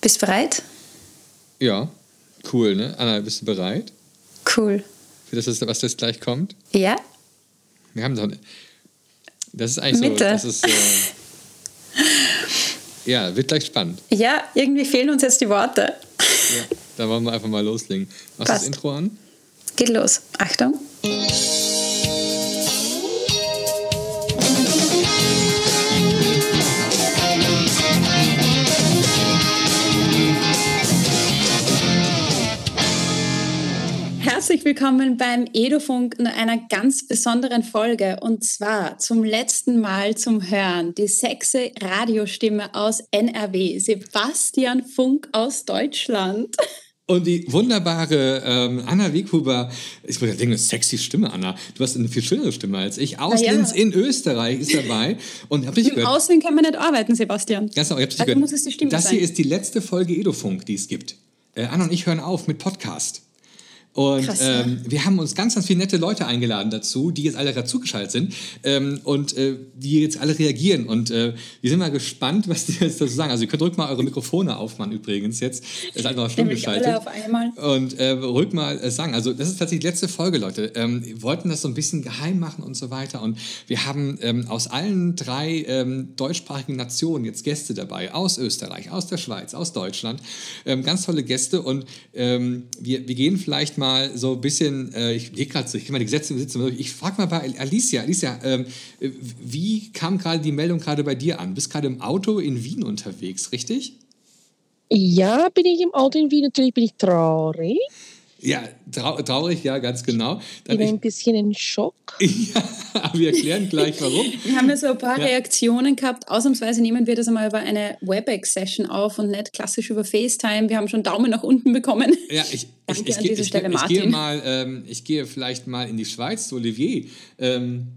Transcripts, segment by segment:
Bist du bereit? Ja, cool, ne? Anna, bist du bereit? Cool. Für das, was jetzt gleich kommt? Ja. Wir haben doch. Das ist eigentlich Mitte. so. Das ist, äh, ja, wird gleich spannend. Ja, irgendwie fehlen uns jetzt die Worte. Ja, da wollen wir einfach mal loslegen. Machst du das. Intro an? Geht los. Achtung. Willkommen beim Edofunk in einer ganz besonderen Folge und zwar zum letzten Mal zum Hören die sexy Radiostimme aus NRW, Sebastian Funk aus Deutschland. Und die wunderbare ähm, Anna Weghuber, ich wollte ja denken, eine sexy Stimme, Anna. Du hast eine viel schönere Stimme als ich. Aus ja. In Österreich ist dabei. Und hab dich Im gehört. Aussehen kann man nicht arbeiten, Sebastian. Ganz genau, ich hab dich Also gehört. muss es die Stimme das sein. hier ist die letzte Folge Edofunk, die es gibt. Äh, Anna und ich hören auf mit Podcast. Und Krass, ja. ähm, wir haben uns ganz, ganz viele nette Leute eingeladen dazu, die jetzt alle dazugeschaltet sind ähm, und äh, die jetzt alle reagieren. Und äh, wir sind mal gespannt, was die jetzt dazu sagen. Also ihr könnt ruhig mal eure Mikrofone aufmachen übrigens jetzt. Ist einfach stumm Nämlich alle geschaltet. auf einmal. Und äh, ruhig mal äh, sagen, also das ist tatsächlich die letzte Folge, Leute. Ähm, wir wollten das so ein bisschen geheim machen und so weiter. Und wir haben ähm, aus allen drei ähm, deutschsprachigen Nationen jetzt Gäste dabei. Aus Österreich, aus der Schweiz, aus Deutschland. Ähm, ganz tolle Gäste. Und ähm, wir, wir gehen vielleicht mal so ein bisschen, äh, ich gehe gerade ich gehe mal die Gesetze sitzen. Ich frage mal bei Alicia, Alicia, ähm, äh, wie kam gerade die Meldung gerade bei dir an? Du bist gerade im Auto in Wien unterwegs, richtig? Ja, bin ich im Auto in Wien. Natürlich bin ich traurig. Ja, trau traurig, ja, ganz genau. Dann Bin ich, ein bisschen in Schock. Ja, aber wir erklären gleich warum. Wir haben ja so ein paar Ja. Reaktionen gehabt. Ausnahmsweise nehmen wir das einmal über eine WebEx-Session auf und nicht klassisch über FaceTime. Wir haben schon Daumen nach unten bekommen. Ja, ich, ich, Danke ich, an gehe- dieser ich, Stelle, ich, ich gehe Martin. mal, ähm, ich gehe vielleicht mal in die Schweiz zu Olivier. Ähm,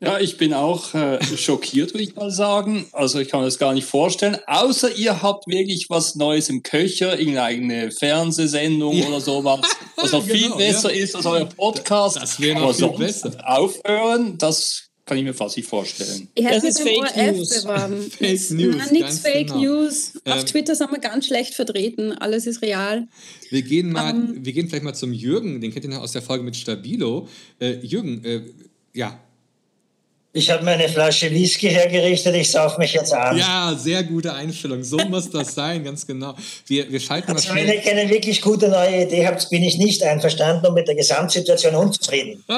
Ja, ich bin auch äh, schockiert, würde ich mal sagen. Also ich kann mir das gar nicht vorstellen. Außer ihr habt wirklich was Neues im Köcher, irgendeine Fernsehsendung Ja. oder sowas, was noch viel Genau, besser ja. ist als euer Podcast. Das wäre noch Aber viel sonst besser. Aufhören, das kann ich mir fast nicht vorstellen. Ich hätte Das ist Fake ORF News. beworben. Fake News, Nein, nichts Fake genau. News. Auf Ähm, Twitter sind wir ganz schlecht vertreten. Alles ist real. wir, gehen mal, Ähm. wir gehen vielleicht mal zum Jürgen, den kennt ihr noch aus der Folge mit Stabilo. Äh, Jürgen, äh, ja. Ich habe mir eine Flasche Whisky hergerichtet, ich sauf mich jetzt an. Ja, sehr gute Einstellung. So muss das sein, ganz genau. Wir, wir schalten mal Also wenn ihr keine wirklich gute neue Idee habt, bin ich nicht einverstanden und mit der Gesamtsituation unzufrieden.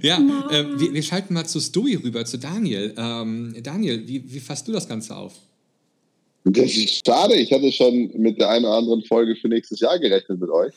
Ja, äh, wir, wir schalten mal zu Stewie rüber, zu Daniel. Ähm, Daniel, wie, wie fasst du das Ganze auf? Das ist schade. Ich hatte schon mit der einen oder anderen Folge für nächstes Jahr gerechnet mit euch.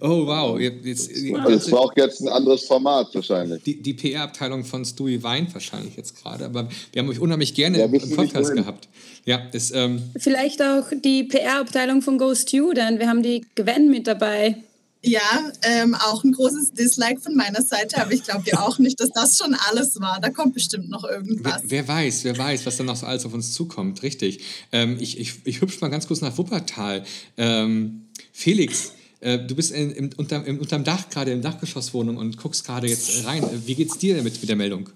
Oh, wow. Jetzt, Es braucht jetzt ein anderes Format wahrscheinlich. die, die PR-Abteilung von Stewie weint wahrscheinlich jetzt gerade, aber wir haben euch unheimlich gerne Ja, im Podcast gehabt. Ja, das, ähm, Vielleicht auch die PR-Abteilung von Go Student. Wir haben die Gwen mit dabei. Ja, ähm, auch ein großes Dislike von meiner Seite, aber ich glaube ja auch nicht, dass das schon alles war. Da kommt bestimmt noch wer, irgendwas. wer weiß, wer weiß, was dann noch so alles auf uns zukommt, richtig. Ähm, ich, ich, ich hüpfe mal ganz kurz nach Wuppertal. Ähm, Felix, äh, du bist in, im, unter, im, unterm Dach, gerade in der Dachgeschosswohnung und guckst gerade jetzt rein. Äh, Wie geht's dir damit mit der Meldung?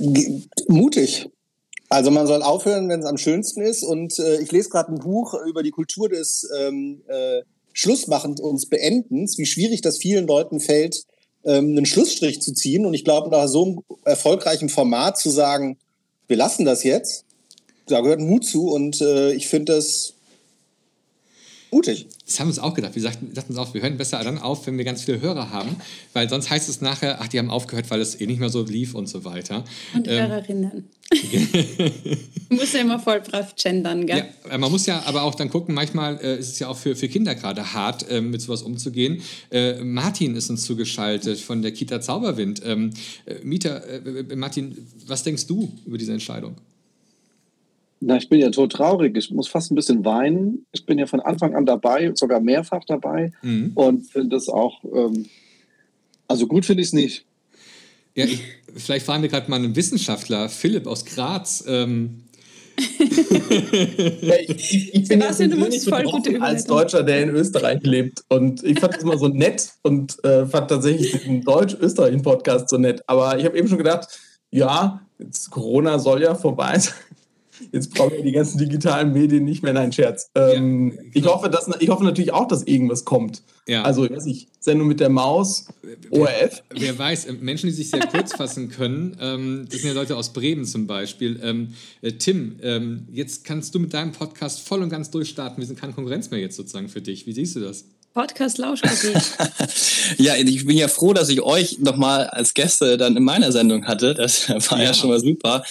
Ge- mutig. Also man soll aufhören, wenn es am schönsten ist. Und äh, ich lese gerade ein Buch über die Kultur des ähm, äh, Schlussmachens und Beendens, wie schwierig das vielen Leuten fällt, ähm, einen Schlussstrich zu ziehen. Und ich glaube, nach so einem erfolgreichen Format zu sagen, wir lassen das jetzt, da gehört Mut zu. Und äh, ich finde das mutig. Das haben wir uns auch gedacht. Wir sagten, dachten uns auch, wir hören besser dann auf, wenn wir ganz viele Hörer haben, weil sonst heißt es nachher, ach, die haben aufgehört, weil es eh nicht mehr so lief und so weiter. Und Ähm, Hörerinnen. du musst ja immer voll brav gendern, gell? Ja, äh, man muss ja aber auch dann gucken, manchmal äh, ist es ja auch für, für Kinder gerade hart, ähm, mit sowas umzugehen. Äh, Martin ist uns zugeschaltet von der Kita Zauberwind. Ähm, äh, Mieter, äh, äh, Martin, was denkst du über diese Entscheidung? Na, ich bin ja tot traurig. Ich muss fast ein bisschen weinen. Ich bin ja von Anfang an dabei, sogar mehrfach dabei Mhm. und finde das auch, ähm, also gut finde ich es nicht. Ja, ich, vielleicht fragen wir gerade mal einen Wissenschaftler, Philipp aus Graz. Ähm, Ja, ich, ich bin ja Sebastian, du machst voll gute als. Deutscher, der in Österreich lebt. Und ich fand es immer so nett und äh, fand tatsächlich den Deutsch-Österreich-Podcast so nett. Aber ich habe eben schon gedacht, ja, jetzt Corona soll ja vorbei sein. Jetzt brauchen wir die ganzen digitalen Medien nicht mehr. Nein, Scherz. Ähm, Ja, ich, genau. hoffe, dass, ich hoffe natürlich auch, dass irgendwas kommt. Ja. Also, ich weiß nicht, Sendung mit der Maus, ORF. Wer weiß, äh, Menschen, die sich sehr kurz fassen können, ähm, das sind ja Leute aus Bremen zum Beispiel. Ähm, äh, Tim, ähm, jetzt kannst du mit deinem Podcast voll und ganz durchstarten. Wir sind keine Konkurrenz mehr jetzt sozusagen für dich. Wie siehst du das? Podcast Lauschkopie. Ja, ich bin ja froh, dass ich euch nochmal als Gäste dann in meiner Sendung hatte. Das war ja, Ja. schon mal super.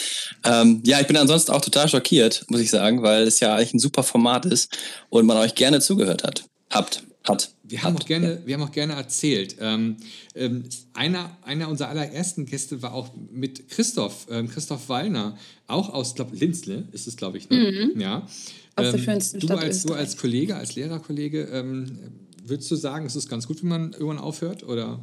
Ähm, ja, ich bin ansonsten auch total schockiert, muss ich sagen, weil es ja eigentlich ein super Format ist und man euch gerne zugehört hat. Habt, hat. Wir haben, auch gerne, wir haben auch gerne erzählt. Ähm, ähm, einer, einer unserer allerersten Gäste war auch mit Christoph, ähm, Christoph Wallner, auch aus, glaube Linz, ne? ist es, glaube ich. Ne? Mhm. Ja. Aus der schönsten du Stadt als, du als Kollege, als Lehrerkollege, ähm, würdest du sagen, es ist ganz gut, wenn man irgendwann aufhört? Oder?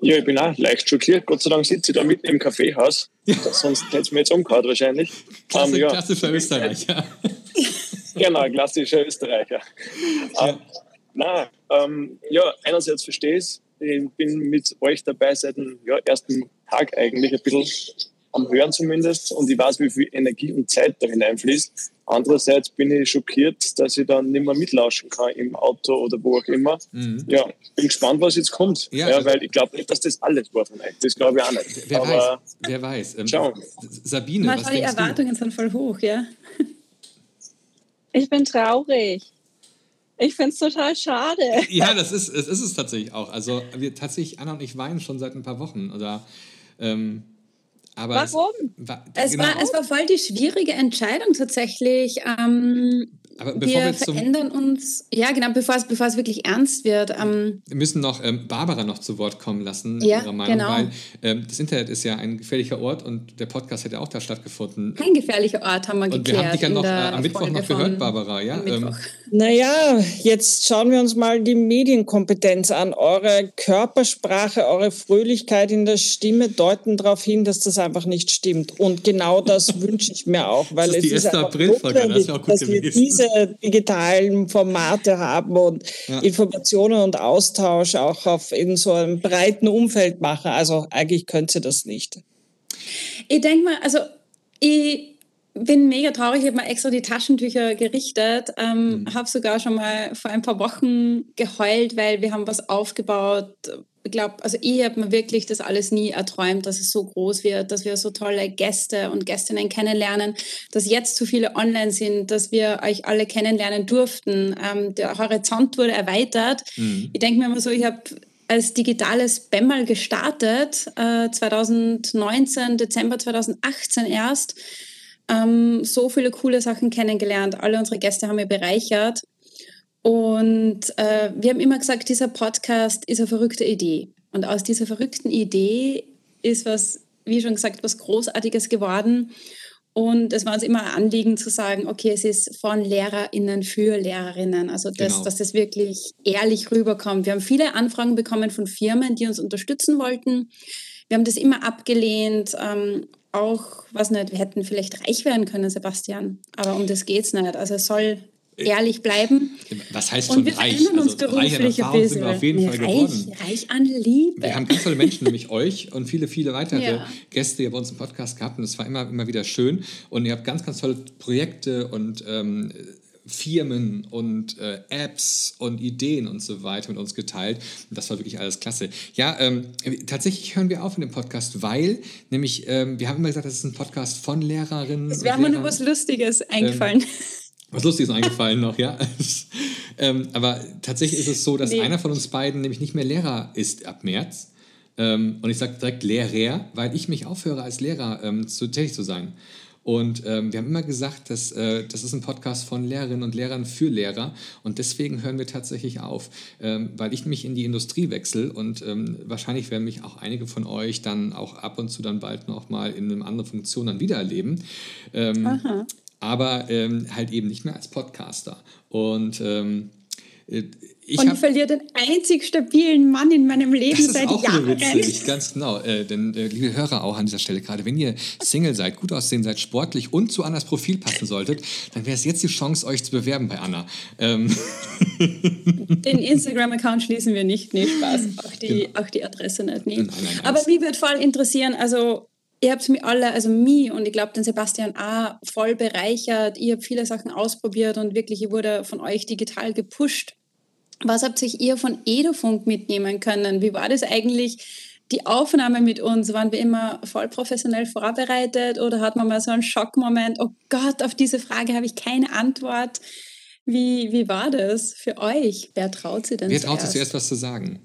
Ja, ich bin auch leicht schockiert. Gott sei Dank sitze ich da mitten im Kaffeehaus. Sonst hätte es mir jetzt umgehauen wahrscheinlich. Klasse, Ähm, ja. klasse für Österreich, ja. Genau, klassischer Österreicher. Ja. na, ähm, ja, einerseits verstehe ich es. Ich bin mit euch dabei seit dem ja, ersten Tag eigentlich ein bisschen am Hören zumindest und ich weiß, wie viel Energie und Zeit da hineinfließt. Andererseits bin ich schockiert, dass ich dann nicht mehr mitlauschen kann im Auto oder wo auch immer. Mhm. Ja, bin gespannt, was jetzt kommt. Ja, Ja, also- weil ich glaube nicht, dass das alles war von euch. Das glaube ich auch nicht. Wer Aber weiß, wer weiß. Ähm, schauen. Sabine, was die denkst du? Erwartungen sind voll hoch, ja. Ich bin traurig. Ich finde es total schade. Ja, das ist, es ist es tatsächlich auch. Also wir tatsächlich, Anna und ich weinen schon seit ein paar Wochen. Oder, ähm, aber Warum? Es, war, Es, genau, war, es war voll die schwierige Entscheidung tatsächlich. Ähm, aber bevor wir, wir zum, verändern uns, ja genau, bevor es, bevor es wirklich ernst wird. Ähm, wir müssen noch ähm, Barbara noch zu Wort kommen lassen, Ja, ihrer Meinung, genau. weil ähm, das Internet ist ja ein gefährlicher Ort und der Podcast hätte auch da stattgefunden. kein gefährlicher Ort haben wir Und geklärt. wir haben dich ja noch äh, am Mittwoch noch gehört, Barbara, ja? Ähm, Mittwoch. Naja, jetzt schauen wir uns mal die Medienkompetenz an. Eure Körpersprache, eure Fröhlichkeit in der Stimme deuten darauf hin, dass das einfach nicht stimmt. Und genau das wünsche ich mir auch, weil Das ist die es ist erste einfach Aprilfolge, das notwendig, wäre auch gut dass wir gewesen. Diese digitalen Formate haben und Ja. Informationen und Austausch auch auf in so einem breiten Umfeld machen. Also eigentlich könnte das nicht. Ich denke mal, also ich bin mega traurig, ich habe mir extra die Taschentücher gerichtet, ähm, habe sogar schon mal vor ein paar Wochen geheult, weil wir haben was aufgebaut. Ich glaube, also ich habe mir wirklich das alles nie erträumt, dass es so groß wird, dass wir so tolle Gäste und Gästinnen kennenlernen, dass jetzt so viele online sind, dass wir euch alle kennenlernen durften. Ähm, der Horizont wurde erweitert. Mhm. Ich denke mir immer so, ich habe als digitales Bemmal gestartet, äh, 2019, Dezember 2018 erst. Ähm, so viele coole Sachen kennengelernt. Alle unsere Gäste haben mir bereichert. Und äh, wir haben immer gesagt, dieser Podcast ist eine verrückte Idee. Und aus dieser verrückten Idee ist was, wie schon gesagt, was Großartiges geworden. Und es war uns immer ein Anliegen zu sagen, okay, es ist von LehrerInnen für Lehrerinnen. Also, das, Genau. dass das wirklich ehrlich rüberkommt. Wir haben viele Anfragen bekommen von Firmen, die uns unterstützen wollten. Wir haben das immer abgelehnt. Ähm, auch, was nicht, wir hätten vielleicht reich werden können, Sebastian. Aber um das geht's nicht. Also, es soll ehrlich bleiben. Was heißt Und schon wir reich? verändern uns Also, reich an Erfahrung sind wir auf jeden Fall reich, geworden. reich an Liebe. Wir haben ganz tolle Menschen, nämlich euch und viele, viele weitere Ja. Gäste hier bei uns im Podcast gehabt und es war immer, immer wieder schön. Und ihr habt ganz, ganz tolle Projekte und ähm, Firmen und äh, Apps und Ideen und so weiter mit uns geteilt. Und das war wirklich alles klasse. Ja, ähm, tatsächlich hören wir auf mit dem Podcast, weil nämlich, ähm, wir haben immer gesagt, das ist ein Podcast von Lehrerinnen. Es und wäre mir nur was Lustiges eingefallen. Was Lustiges eingefallen noch, ja. ähm, aber tatsächlich ist es so, dass Nee. einer von uns beiden nämlich nicht mehr Lehrer ist ab März. Ähm, und ich sage direkt Lehrer, weil ich mich aufhöre, als Lehrer ähm, zu, tätig zu sein. Und ähm, wir haben immer gesagt, dass äh, das ist ein Podcast von Lehrerinnen und Lehrern für Lehrer. Und deswegen hören wir tatsächlich auf, ähm, weil ich mich in die Industrie wechsle und ähm, wahrscheinlich werden mich auch einige von euch dann auch ab und zu dann bald noch mal in einer anderen Funktion dann wieder erleben. Ähm, Aha. Aber ähm, halt eben nicht mehr als Podcaster. Und ähm, äh, ich und ich verliere den einzig stabilen Mann in meinem Leben das ist seit auch Jahren. witzig, ganz genau. Äh, denn, äh, liebe Hörer auch an dieser Stelle, gerade wenn ihr Single seid, gut aussehen seid, sportlich und zu Annas Profil passen solltet, dann wäre es jetzt die Chance, euch zu bewerben bei Anna. Ähm, Den Instagram-Account schließen wir nicht. Nee, Spaß. Auch die, auch die Adresse nicht. Nein, Aber mich würde voll interessieren, also ihr habt mich alle, also mich und ich glaube den Sebastian auch voll bereichert. Ihr habt viele Sachen ausprobiert und wirklich, ich wurde von euch digital gepusht. Was habt sich ihr von Edofunk mitnehmen können? Wie war das eigentlich? Die Aufnahme mit uns, waren wir immer voll professionell vorbereitet oder hat man mal so einen Schockmoment, oh Gott, auf diese Frage habe ich keine Antwort. Wie, wie war das für euch? Wer traut sich denn Wer traut sich zuerst was zu sagen?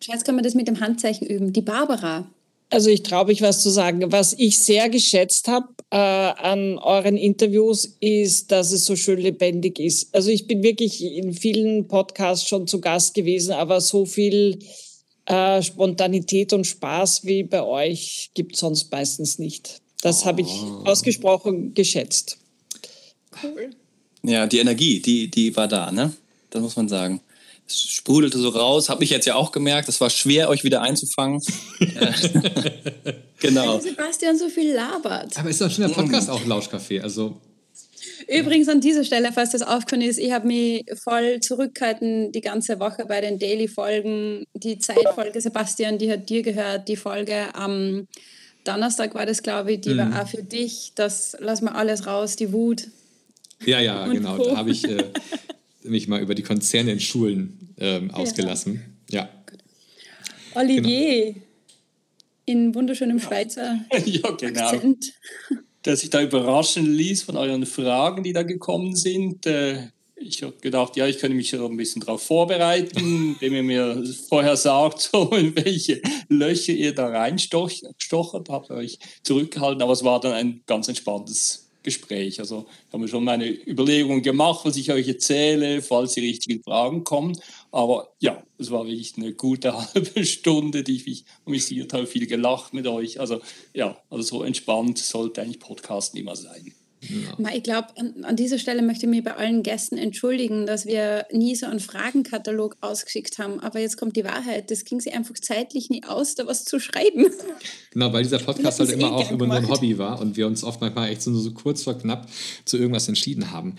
Jetzt können wir das mit dem Handzeichen üben. Die Barbara. Also ich traue mich was zu sagen. Was ich sehr geschätzt habe äh, an euren Interviews ist, dass es so schön lebendig ist. Also ich bin wirklich in vielen Podcasts schon zu Gast gewesen, aber so viel äh, Spontanität und Spaß wie bei euch gibt es sonst meistens nicht. Das oh. habe ich ausgesprochen geschätzt. Cool. Ja, die Energie, die, die war da, ne? Das muss man sagen sprudelte so raus. Habe ich jetzt ja auch gemerkt. Es war schwer, euch wieder einzufangen. genau. Weil Sebastian so viel labert. Aber ist doch schon der Podcast auch Lauschcafé. Also Übrigens an dieser Stelle, falls das aufgefallen ist, ich habe mich voll zurückgehalten die ganze Woche bei den Daily-Folgen. Die Zeitfolge, Sebastian, die hat dir gehört. Die Folge am Donnerstag war das, glaube ich, die mhm. war auch für dich. Das lass mal alles raus, die Wut. Ja, ja, genau. Co. Da habe ich äh, mich mal über die Konzerne in Schulen ähm, ausgelassen. Ja. ja. Olivier, genau. in wunderschönem Schweizer ja, genau. Akzent. Der sich da überraschen ließ von euren Fragen, die da gekommen sind. Äh, ich habe gedacht, ja, ich könnte mich ein bisschen darauf vorbereiten, indem ihr mir vorher sagt, so in welche Löcher ihr da reinstochert, habt ihr euch zurückgehalten, aber es war dann ein ganz entspanntes Gespräch. Also ich habe mir schon meine Überlegungen gemacht, was ich euch erzähle, falls die richtigen Fragen kommen. Aber ja, es war wirklich eine gute halbe Stunde, die ich mich amüsiert habe, viel gelacht mit euch. Also ja, also so entspannt sollte eigentlich Podcasten immer sein. Ja. Ich glaube, an, an, dieser Stelle möchte ich mich bei allen Gästen entschuldigen, dass wir nie so einen Fragenkatalog ausgeschickt haben. Aber jetzt kommt die Wahrheit. Das ging sich einfach zeitlich nie aus, da was zu schreiben. Genau, weil dieser Podcast halt immer eh auch immer nur ein Hobby war und wir uns oft manchmal echt so, so kurz vor knapp zu irgendwas entschieden haben.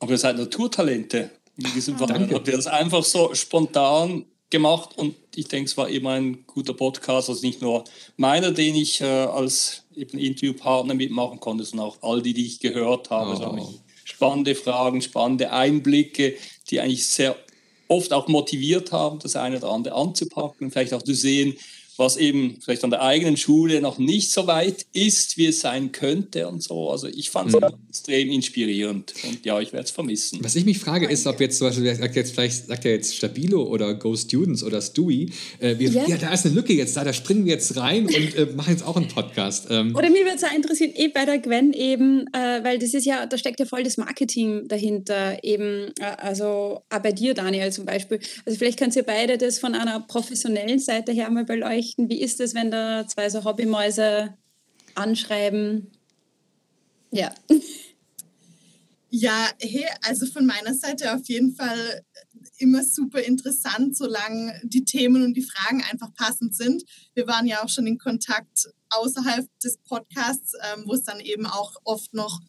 Aber ihr seid Naturtalente. In diesem Fall habt ihr das einfach so spontan gemacht und ich denke, es war immer ein guter Podcast, also nicht nur meiner, den ich äh, als eben Interviewpartner mitmachen konnte, sondern auch all die, die ich gehört habe. Oh. Also spannende Fragen, spannende Einblicke, die eigentlich sehr oft auch motiviert haben, das eine oder andere anzupacken, vielleicht auch zu sehen, was eben vielleicht an der eigenen Schule noch nicht so weit ist, wie es sein könnte und so. Also ich fand es mhm. extrem inspirierend und ja, ich werde es vermissen. Was ich mich frage, ist, ob jetzt zum Beispiel, sagt jetzt, vielleicht sagt er jetzt Stabilo oder Go Students oder Stewie, äh, wir, ja. ja. da ist eine Lücke jetzt da, da springen wir jetzt rein und äh, machen jetzt auch einen Podcast. Ähm. Oder mir würde es auch interessieren, eh bei der Gwen eben, äh, weil das ist ja, da steckt ja voll das Marketing dahinter, eben, äh, also auch bei dir, Daniel, zum Beispiel. Also vielleicht könnt ihr beide das von einer professionellen Seite her mal beleuchten berichten. Wie ist es, wenn da zwei so Hobbymäuse anschreiben? Ja. Ja, hey, also von meiner Seite auf jeden Fall immer super interessant, solange die Themen und die Fragen einfach passend sind. Wir waren ja auch schon in Kontakt außerhalb des Podcasts, ähm, wo es dann eben auch oft noch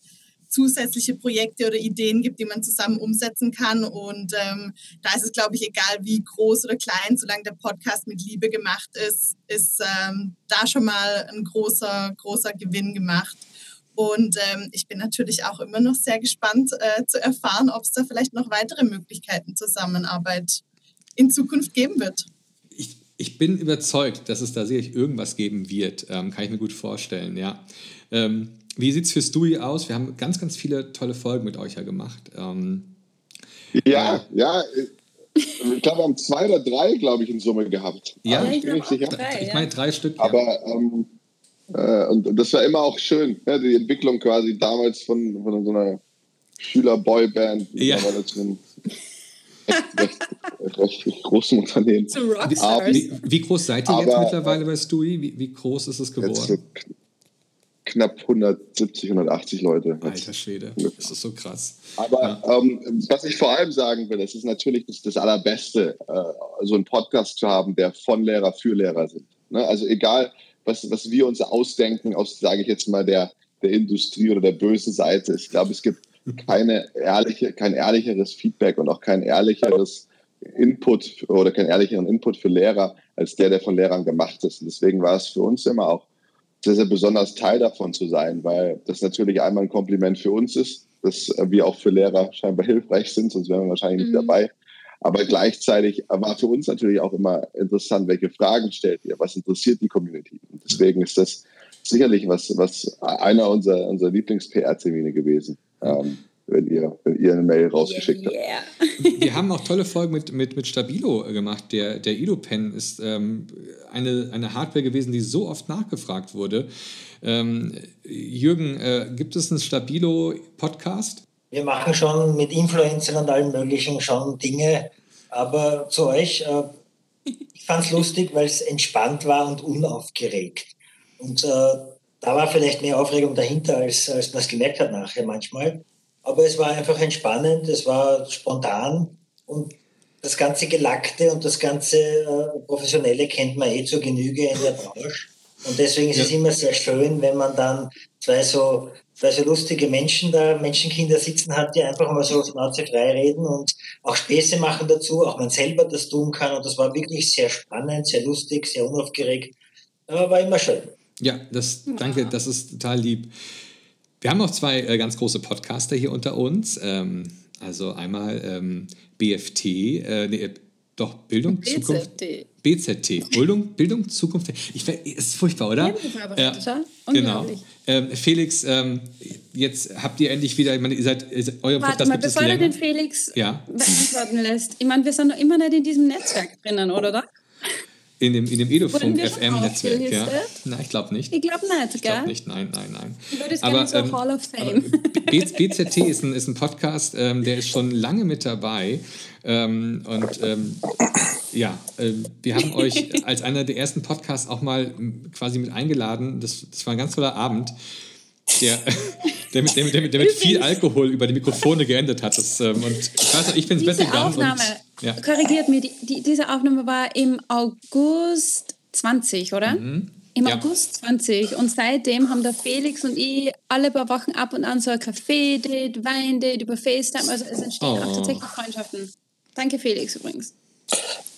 zusätzliche Projekte oder Ideen gibt, die man zusammen umsetzen kann. Und ähm, da ist es, glaube ich, egal wie groß oder klein, solange der Podcast mit Liebe gemacht ist, ist ähm, da schon mal ein großer, großer Gewinn gemacht. Und ähm, ich bin natürlich auch immer noch sehr gespannt äh, zu erfahren, ob es da vielleicht noch weitere Möglichkeiten Zusammenarbeit in Zukunft geben wird. Ich, ich bin überzeugt, dass es da sicherlich irgendwas geben wird. Ähm, kann ich mir gut vorstellen, ja. Ähm, wie sieht es für Stewie aus? Wir haben ganz, ganz viele tolle Folgen mit euch ja gemacht. Ähm, ja, äh, ja. Ich glaube, wir haben zwei oder drei, glaube ich, in Summe gehabt. Ja, ich, bin nicht sicher. Drei, ich meine drei Stück. Ja. Aber ähm, äh, und, das war immer auch schön, ja, die Entwicklung quasi damals von, von so einer Schüler-Boy-Band. Ja. recht, recht großen Unternehmen. Zu Rockstars. Wie, wie, groß seid ihr jetzt mittlerweile bei Stewie? Wie, wie groß ist es geworden? Knapp 170, 180 Leute. Alter Schwede, das ist so krass. Aber ja. ähm, was ich vor allem sagen will, es ist natürlich das, das Allerbeste, äh, so einen Podcast zu haben, der von Lehrer für Lehrer sind. Ne? Also egal, was, was wir uns ausdenken aus, sage ich jetzt mal, der, der Industrie oder der bösen Seite. Ich glaube, es gibt keine ehrliche, kein ehrlicheres Feedback und auch kein ehrlicheres Input oder keinen ehrlicheren Input für Lehrer als der, der von Lehrern gemacht ist. Und deswegen war es für uns immer auch sehr, sehr besonders Teil davon zu sein, weil das natürlich einmal ein Kompliment für uns ist, dass wir auch für Lehrer scheinbar hilfreich sind, sonst wären wir wahrscheinlich nicht Mhm. dabei. Aber gleichzeitig war für uns natürlich auch immer interessant, welche Fragen stellt ihr, was interessiert die Community. Und deswegen ist das sicherlich was, was einer unserer, unserer Lieblings-PR-Termine gewesen, ähm, wenn, ihr, wenn ihr eine Mail rausgeschickt habt. Wir haben auch tolle Folgen mit, mit, mit Stabilo äh, gemacht. Der, der Ido-Pen ist ähm, eine, eine Hardware gewesen, die so oft nachgefragt wurde. Ähm, Jürgen, äh, gibt es einen Stabilo-Podcast? Wir machen schon mit Influencern und allem Möglichen schon Dinge, aber zu euch, äh, ich fand es lustig, weil es entspannt war und unaufgeregt. Und äh, da war vielleicht mehr Aufregung dahinter, als, als man es gemerkt hat nachher manchmal. Aber es war einfach entspannend, es war spontan und das ganze Gelackte und das ganze äh, Professionelle kennt man eh zur Genüge in der Branche. Und deswegen ist es immer sehr schön, wenn man dann zwei so, zwei so lustige Menschen da, Menschenkinder sitzen hat, die einfach mal so Schnauze frei reden und auch Späße machen dazu, auch man selber das tun kann. Und das war wirklich sehr spannend, sehr lustig, sehr unaufgeregt. Aber war immer schön. Ja, das, danke, das ist total lieb. Wir haben auch zwei äh, ganz große Podcaster hier unter uns. Ähm, also einmal ähm, BFT, äh, nee, doch, Bildung, Zukunft. BZT. BZT, Bildung, Bildung, Zukunft. Ich, ist furchtbar, oder? Ja, ja. genau. Ähm, Felix, ähm, jetzt habt ihr endlich wieder, ich meine, ihr seid, ihr seid euer Warte Podcast mal, bevor du den Felix Ja, beantworten lässt. Ich meine, wir sind noch immer nicht in diesem Netzwerk drinnen, oder? In dem, in dem Edofunk Wurden wir schon FM-Netzwerk, ja. Nein, ich glaube nicht. Ich glaube nicht, Ich gell? glaube nicht, nein, nein, nein. Ich würde es Aber, gerne so ähm, Hall of Fame. BZT ist ein, ist ein Podcast, ähm, der ist schon lange mit dabei. Ähm, und ähm, ja, ähm, wir haben euch als einer der ersten Podcasts auch mal ähm, quasi mit eingeladen. Das, das war ein ganz toller Abend, der, der, mit, der, mit, der, mit, viel Alkohol über die Mikrofone geendet hat. Das, ähm, und ich weiß noch, ich bin Bett Diese gegangen. Aufnahme, Und, ja. korrigiert mir, die, die, diese Aufnahme war im August 20, oder? Mhm. Im Ja. August 20. Und seitdem haben der Felix und ich alle paar Wochen ab und an so ein Café-Date, Wein-Date über FaceTime. Also es entstehen Oh. auch tatsächlich Freundschaften. Danke, Felix, übrigens.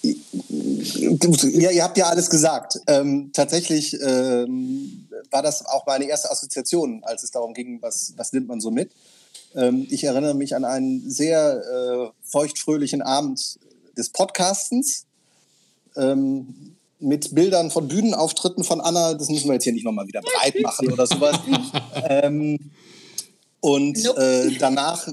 Ja, ihr habt ja alles gesagt. Ähm, tatsächlich ähm, war das auch meine erste Assoziation, als es darum ging, was, was nimmt man so mit. Ähm, ich erinnere mich an einen sehr äh, feuchtfröhlichen Abend des Podcastens ähm, mit Bildern von Bühnenauftritten von Anna. Das müssen wir jetzt hier nicht nochmal wieder breit machen oder sowas. ähm, und äh, danach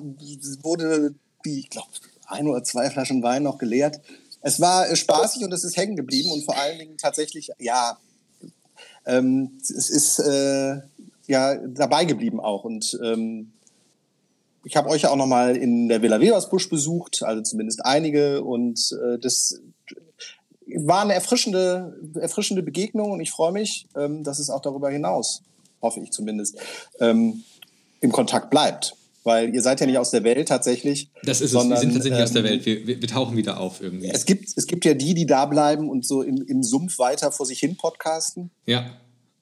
wurde die, ich glaube, ein oder zwei Flaschen Wein noch geleert. Es war äh, spaßig und es ist hängen geblieben und vor allen Dingen tatsächlich, ja, ähm, es ist äh, ja dabei geblieben auch. Und ähm, ich habe euch ja auch noch mal in der Villa Webersbusch besucht, also zumindest einige. Und äh, das war eine erfrischende, erfrischende Begegnung und ich freue mich, ähm, dass es auch darüber hinaus, hoffe ich zumindest, ähm, im Kontakt bleibt. Weil ihr seid ja nicht aus der Welt tatsächlich. Das ist es. Wir sondern, sind tatsächlich aus der ähm, Welt. Wir, wir, wir tauchen wieder auf irgendwie. Es gibt, es gibt ja die, die da bleiben und so im, im Sumpf weiter vor sich hin podcasten. Ja,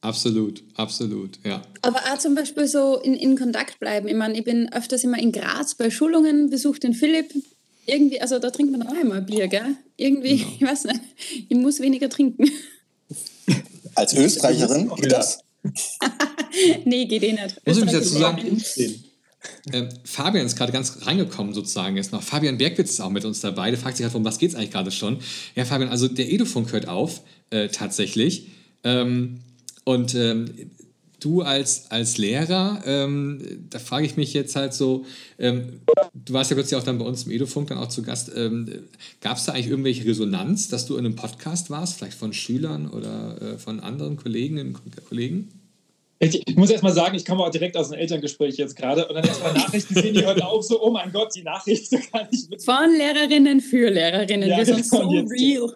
absolut, absolut, ja. Aber auch zum Beispiel so in, in Kontakt bleiben. Ich meine, ich bin öfters immer in Graz bei Schulungen, besuche den Philipp. Irgendwie, also da trinkt man auch immer Bier, gell? Irgendwie, Genau. ich weiß nicht, ich muss weniger trinken. Als Österreicherin geht das? nee, geht eh nicht. Muss ich mich dazu eh sagen, ähm, Fabian ist gerade ganz reingekommen sozusagen jetzt noch. Fabian Bergwitz ist auch mit uns dabei. Der fragt sich halt, um was geht es eigentlich gerade schon? Ja, Fabian, also der Edufunk hört auf, äh, tatsächlich. Ähm, und ähm, du als, als Lehrer, ähm, da frage ich mich jetzt halt so, ähm, du warst ja plötzlich auch dann bei uns im Edufunk dann auch zu Gast. Ähm, Gab es da eigentlich irgendwelche Resonanz, dass du in einem Podcast warst, vielleicht von Schülern oder äh, von anderen Kolleginnen und Kollegen? Ich, ich muss erst mal sagen, ich komme auch direkt aus einem Elterngespräch jetzt gerade und dann erst mal Nachrichten sehen, die heute auch so, oh mein Gott, die Nachricht so kann ich mit. Von Lehrerinnen für Lehrerinnen. Ja, Wir sind genau, so real.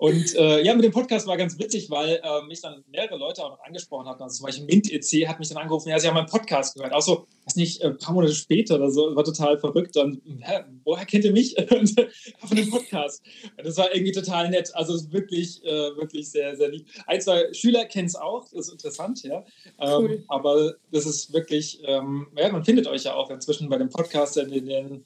Und äh, ja, mit dem Podcast war ganz witzig, weil äh, mich dann mehrere Leute auch noch angesprochen hatten. Also zum Beispiel Mint EC hat mich dann angerufen, ja, sie haben meinen Podcast gehört. Auch so, weiß nicht, ein paar Monate später oder so, war total verrückt. Und hä, woher kennt ihr mich? Äh, von dem Podcast. Und das war irgendwie total nett. Also wirklich, äh, wirklich sehr, sehr lieb. Ein, zwei Schüler kennen es auch, das ist interessant, ja. Ähm, Cool. aber das ist wirklich, ähm, ja, man findet euch ja auch inzwischen bei dem Podcast in den, äh,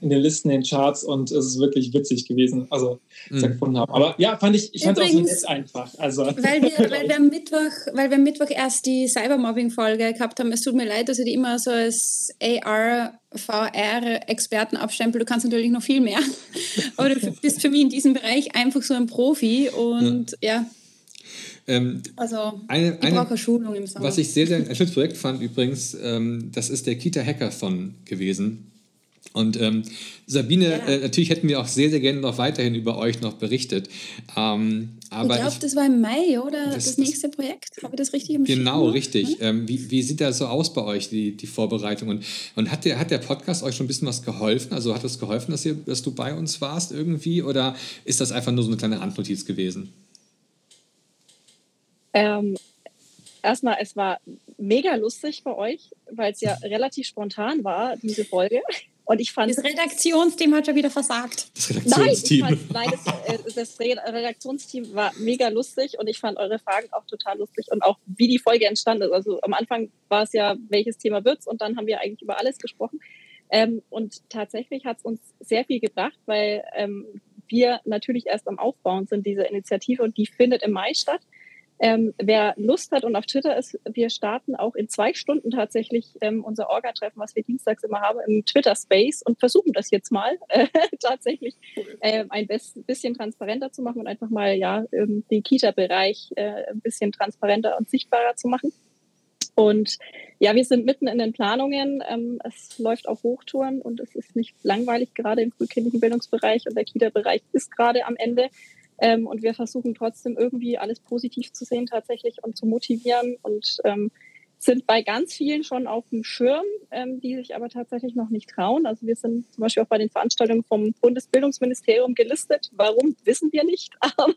in den Listen, in den Charts und es ist wirklich witzig gewesen, also Mhm. gefunden haben. Aber ja, fand ich, ich fand es auch so nett einfach. Also, Weil wir, weil, wir am Mittwoch, weil wir am Mittwoch erst die Cybermobbing-Folge gehabt haben. Es tut mir leid, dass ich die immer so als AR, VR-Experten abstempel. Du kannst natürlich noch viel mehr. Aber du bist für mich in diesem Bereich einfach so ein Profi. Und ja, Ähm, also eine, ich eine Schulung im Sommer. was ich sehr, sehr ein schönes Projekt fand übrigens, ähm, das ist der Kita Hackathon gewesen. Und ähm, Sabine, äh, natürlich hätten wir auch sehr, sehr gerne noch weiterhin über euch noch berichtet. Ähm, aber ich glaube, das war im Mai, oder? Das- Das, das- nächste Projekt. Habe ich das richtig im Genau, Schirm? richtig. Ähm, wie, wie sieht das so aus bei euch, die, die Vorbereitung? Und, und hat, der, hat der Podcast euch schon ein bisschen was geholfen? Also hat es geholfen, dass, ihr, dass du bei uns warst irgendwie? Oder ist das einfach nur so eine kleine Randnotiz gewesen? Ähm, erstmal, es war mega lustig bei euch, weil es ja relativ spontan war, diese Folge. Und ich fand Das Redaktionsteam hat schon wieder versagt. Das Nein, ich fand, nein das, äh, das Redaktionsteam war mega lustig und ich fand eure Fragen auch total lustig und auch wie die Folge entstanden ist. Also am Anfang war es ja, welches Thema wird's und dann haben wir eigentlich über alles gesprochen. Ähm, und tatsächlich hat es uns sehr viel gebracht, weil ähm, wir natürlich erst am Aufbauen sind, diese Initiative und die findet im Mai statt. Ähm, wer Lust hat und auf Twitter ist, wir starten auch in zwei Stunden tatsächlich ähm, unser Orga-Treffen, was wir dienstags immer haben, im Twitter-Space und versuchen das jetzt mal äh, tatsächlich ähm, ein bisschen transparenter zu machen und einfach mal ja ähm, den Kita-Bereich äh, ein bisschen transparenter und sichtbarer zu machen. Und ja, wir sind mitten in den Planungen. Ähm, es läuft auf Hochtouren und es ist nicht langweilig, gerade im frühkindlichen Bildungsbereich und der Kita-Bereich ist gerade am Ende. Ähm, und wir versuchen trotzdem irgendwie alles positiv zu sehen tatsächlich und zu motivieren und ähm, sind bei ganz vielen schon auf dem Schirm, ähm, die sich aber tatsächlich noch nicht trauen. Also wir sind zum Beispiel auch bei den Veranstaltungen vom Bundesbildungsministerium gelistet. Warum, wissen wir nicht, aber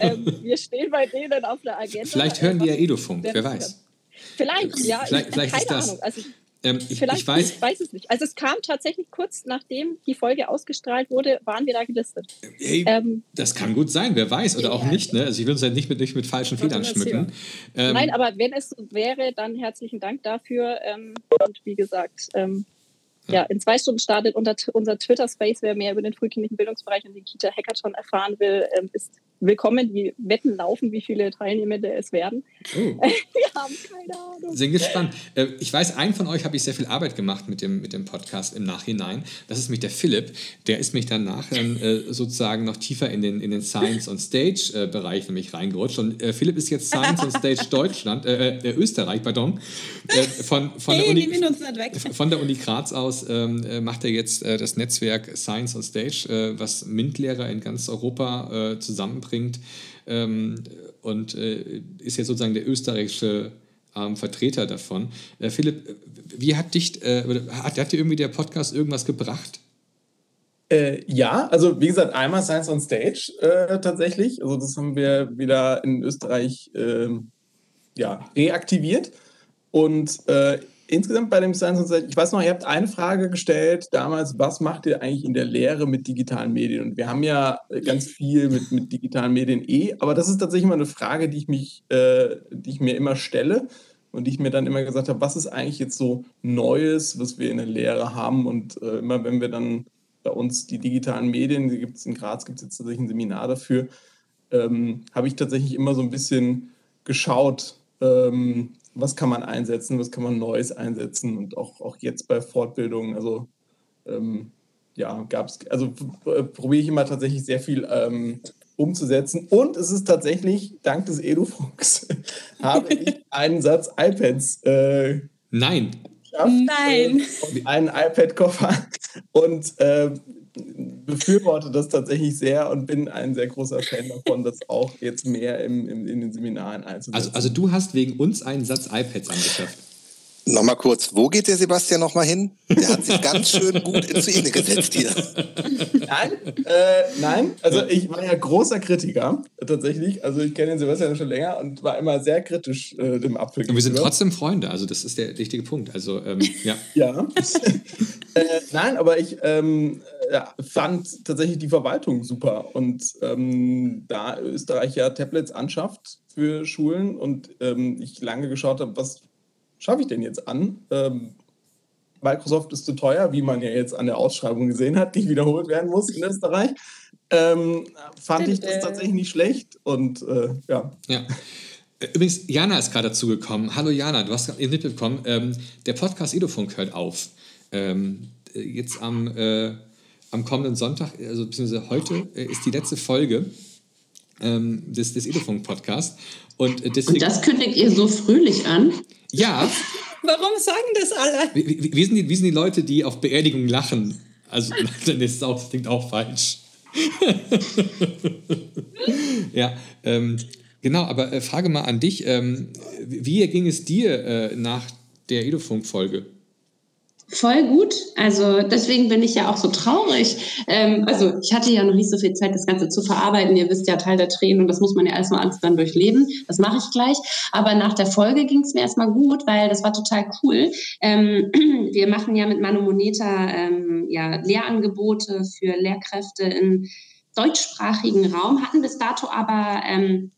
ähm, wir stehen bei denen auf der Agenda. Vielleicht hören die ja Edofunk, wer weiß. Vielleicht, ja, Vielleicht- ich, vielleicht keine ist das- Ahnung. Also Ähm, ich, vielleicht, ich weiß, ich weiß es nicht. Also es kam tatsächlich kurz nachdem die Folge ausgestrahlt wurde, waren wir da gelistet. Hey, Ähm, das kann gut sein, wer weiß, oder auch nicht. Ne? Also ich will uns ja nicht mit, nicht mit falschen Federn schmücken. Ähm, Nein, aber wenn es so wäre, dann herzlichen Dank dafür. Ähm, und wie gesagt, ähm, ja, in zwei Stunden startet unser, unser Twitter-Space. Wer mehr über den frühkindlichen Bildungsbereich und den Kita-Hackathon erfahren will, ähm, ist willkommen. Die Wetten laufen, wie viele Teilnehmende es werden. Oh. Wir haben keine Ahnung. Sind gespannt. Äh, Ich weiß, einen von euch habe ich sehr viel Arbeit gemacht mit dem, mit dem Podcast im Nachhinein. Das ist mich der Philipp. Der ist mich dann nachher äh, sozusagen noch tiefer in den, in den Science on Stage äh, Bereich für mich reingerutscht. Und äh, Philipp ist jetzt Science on Stage Deutschland, äh, äh, Österreich, pardon. Äh, von, von, der Hey, Uni, nicht weg. von der Uni Graz aus ähm, äh, macht er jetzt äh, das Netzwerk Science on Stage, äh, was MINT-Lehrer in ganz Europa äh, zusammenbringt ähm, und äh, ist jetzt sozusagen der österreichische ähm, Vertreter davon. Äh, Philipp, äh, wie hat dich, äh, hat, hat dir irgendwie der Podcast irgendwas gebracht? Äh, ja, also wie gesagt, einmal Science on Stage äh, tatsächlich. Also das haben wir wieder in Österreich ähm, ja, reaktiviert. Und äh, insgesamt bei dem Science on Stage, ich weiß noch, ihr habt eine Frage gestellt damals, was macht ihr eigentlich in der Lehre mit digitalen Medien? Und wir haben ja ganz viel mit, mit digitalen Medien eh, aber das ist tatsächlich immer eine Frage, die ich, mich, äh, die ich mir immer stelle und die ich mir dann immer gesagt habe, was ist eigentlich jetzt so Neues, was wir in der Lehre haben? Und äh, immer wenn wir dann bei uns die digitalen Medien, die gibt es in Graz, gibt es jetzt tatsächlich ein Seminar dafür, ähm, habe ich tatsächlich immer so ein bisschen geschaut, ähm, was kann man einsetzen, was kann man Neues einsetzen und auch, auch jetzt bei Fortbildungen, also ähm, ja, gab es, also äh, probiere ich immer tatsächlich sehr viel ähm, umzusetzen und es ist tatsächlich, dank des Edufunks, habe ich einen Satz iPads äh, Nein. geschafft. Nein. Äh, und einen iPad-Koffer und äh, befürworte das tatsächlich sehr und bin ein sehr großer Fan davon, das auch jetzt mehr im, im, in den Seminaren einzusetzen. Also, also du hast wegen uns einen Satz iPads angeschafft. Nochmal kurz, wo geht der Sebastian nochmal hin? Der hat sich ganz schön gut in Szene gesetzt hier. Nein, äh, nein, also ich war ja großer Kritiker tatsächlich. Also ich kenne den Sebastian schon länger und war immer sehr kritisch äh, dem Apfel. Und wir sind trotzdem Freunde, also das ist der wichtige Punkt. Also ähm, ja. Ja. äh, nein, aber ich ähm, fand tatsächlich die Verwaltung super. Und ähm, da Österreich ja Tablets anschafft für Schulen und ähm, ich lange geschaut habe, was schaffe ich denn jetzt an? Ähm, Microsoft ist zu teuer, wie man ja jetzt an der Ausschreibung gesehen hat, die wiederholt werden muss in Österreich, ähm, fand ich das tatsächlich nicht schlecht. Und äh, ja. Ja. Übrigens, Jana ist gerade dazugekommen. Hallo Jana, du hast gerade mitbekommen, ähm, der Podcast Edofunk hört auf. Ähm, jetzt am, äh, am kommenden Sonntag, also beziehungsweise heute, äh, ist die letzte Folge ähm, des, des Edofunk-Podcasts. Und, äh, deswegen, Und das kündigt ihr so fröhlich an? Ja. Warum sagen das alle? Wie, wie, wie, sind die, wie sind die Leute, die auf Beerdigungen lachen? Also, dann ist es auch, das klingt auch falsch. ja, ähm, genau, aber äh, Frage mal an dich. Ähm, wie ging es dir äh, nach der Edofunk-Folge? Voll gut. Also deswegen bin ich ja auch so traurig. Ähm, also ich hatte ja noch nicht so viel Zeit, das Ganze zu verarbeiten. Ihr wisst ja, Teil der Tränen und das muss man ja erstmal alles dann durchleben. Das mache ich gleich. Aber nach der Folge ging es mir erstmal gut, weil das war total cool. Ähm, wir machen ja mit Manomoneta ähm, ja, Lehrangebote für Lehrkräfte im deutschsprachigen Raum, hatten bis dato aber ähm,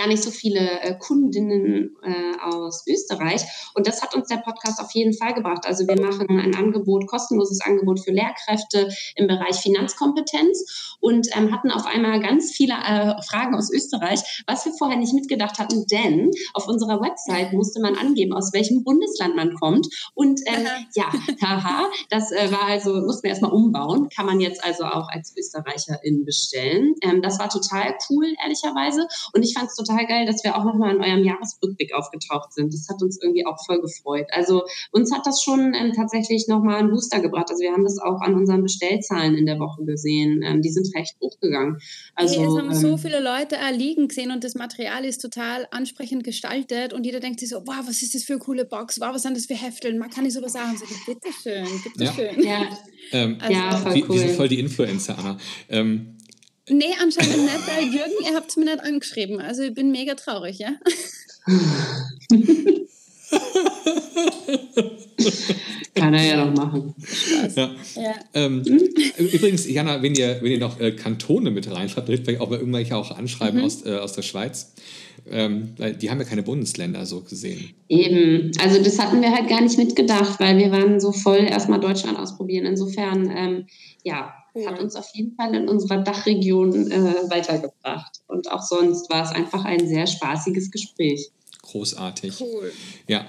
gar nicht so viele äh, Kundinnen äh, aus Österreich. Und das hat uns der Podcast auf jeden Fall gebracht. Also wir machen ein Angebot, kostenloses Angebot für Lehrkräfte im Bereich Finanzkompetenz und ähm, hatten auf einmal ganz viele äh, Fragen aus Österreich, was wir vorher nicht mitgedacht hatten, denn auf unserer Website musste man angeben, aus welchem Bundesland man kommt. Und ähm, ja, haha, das äh, war also, mussten wir erstmal umbauen, kann man jetzt also auch als Österreicherin bestellen. Ähm, das war total cool, ehrlicherweise. Und ich fand es total geil, dass wir auch nochmal in eurem Jahresrückblick aufgetaucht sind. Das hat uns irgendwie auch voll gefreut. Also uns hat das schon ähm, tatsächlich nochmal einen Booster gebracht. Also wir haben das auch an unseren Bestellzahlen in der Woche gesehen. Ähm, die sind recht hochgegangen. Also, hey, es haben ähm, so viele Leute erliegen gesehen und das Material ist total ansprechend gestaltet und jeder denkt sich so, wow, was ist das für eine coole Box, wow, was sind das für Hefteln, man kann ich sowas sagen. So, bitteschön, bitteschön. Ja. Ähm, Also- Ja, voll wir, wir sind cool. voll die Influencer, Anna. Ähm, Nee, anscheinend nicht, weil Jürgen, ihr habt es mir nicht angeschrieben. Also ich bin mega traurig, ja? Kann er ja noch machen. ja. Ja. Ähm, Übrigens, Jana, wenn ihr, wenn ihr noch äh, Kantone mit reinschreibt, vielleicht vielleicht auch mal irgendwelche auch anschreiben Mhm. aus, äh, aus der Schweiz. Ähm, weil die haben ja keine Bundesländer so gesehen. Eben, also das hatten wir halt gar nicht mitgedacht, weil wir waren so voll erstmal Deutschland ausprobieren. Insofern, ähm, ja, hat uns auf jeden Fall in unserer Dachregion äh, weitergebracht. Und auch sonst war es einfach ein sehr spaßiges Gespräch. Großartig. Cool. Ja.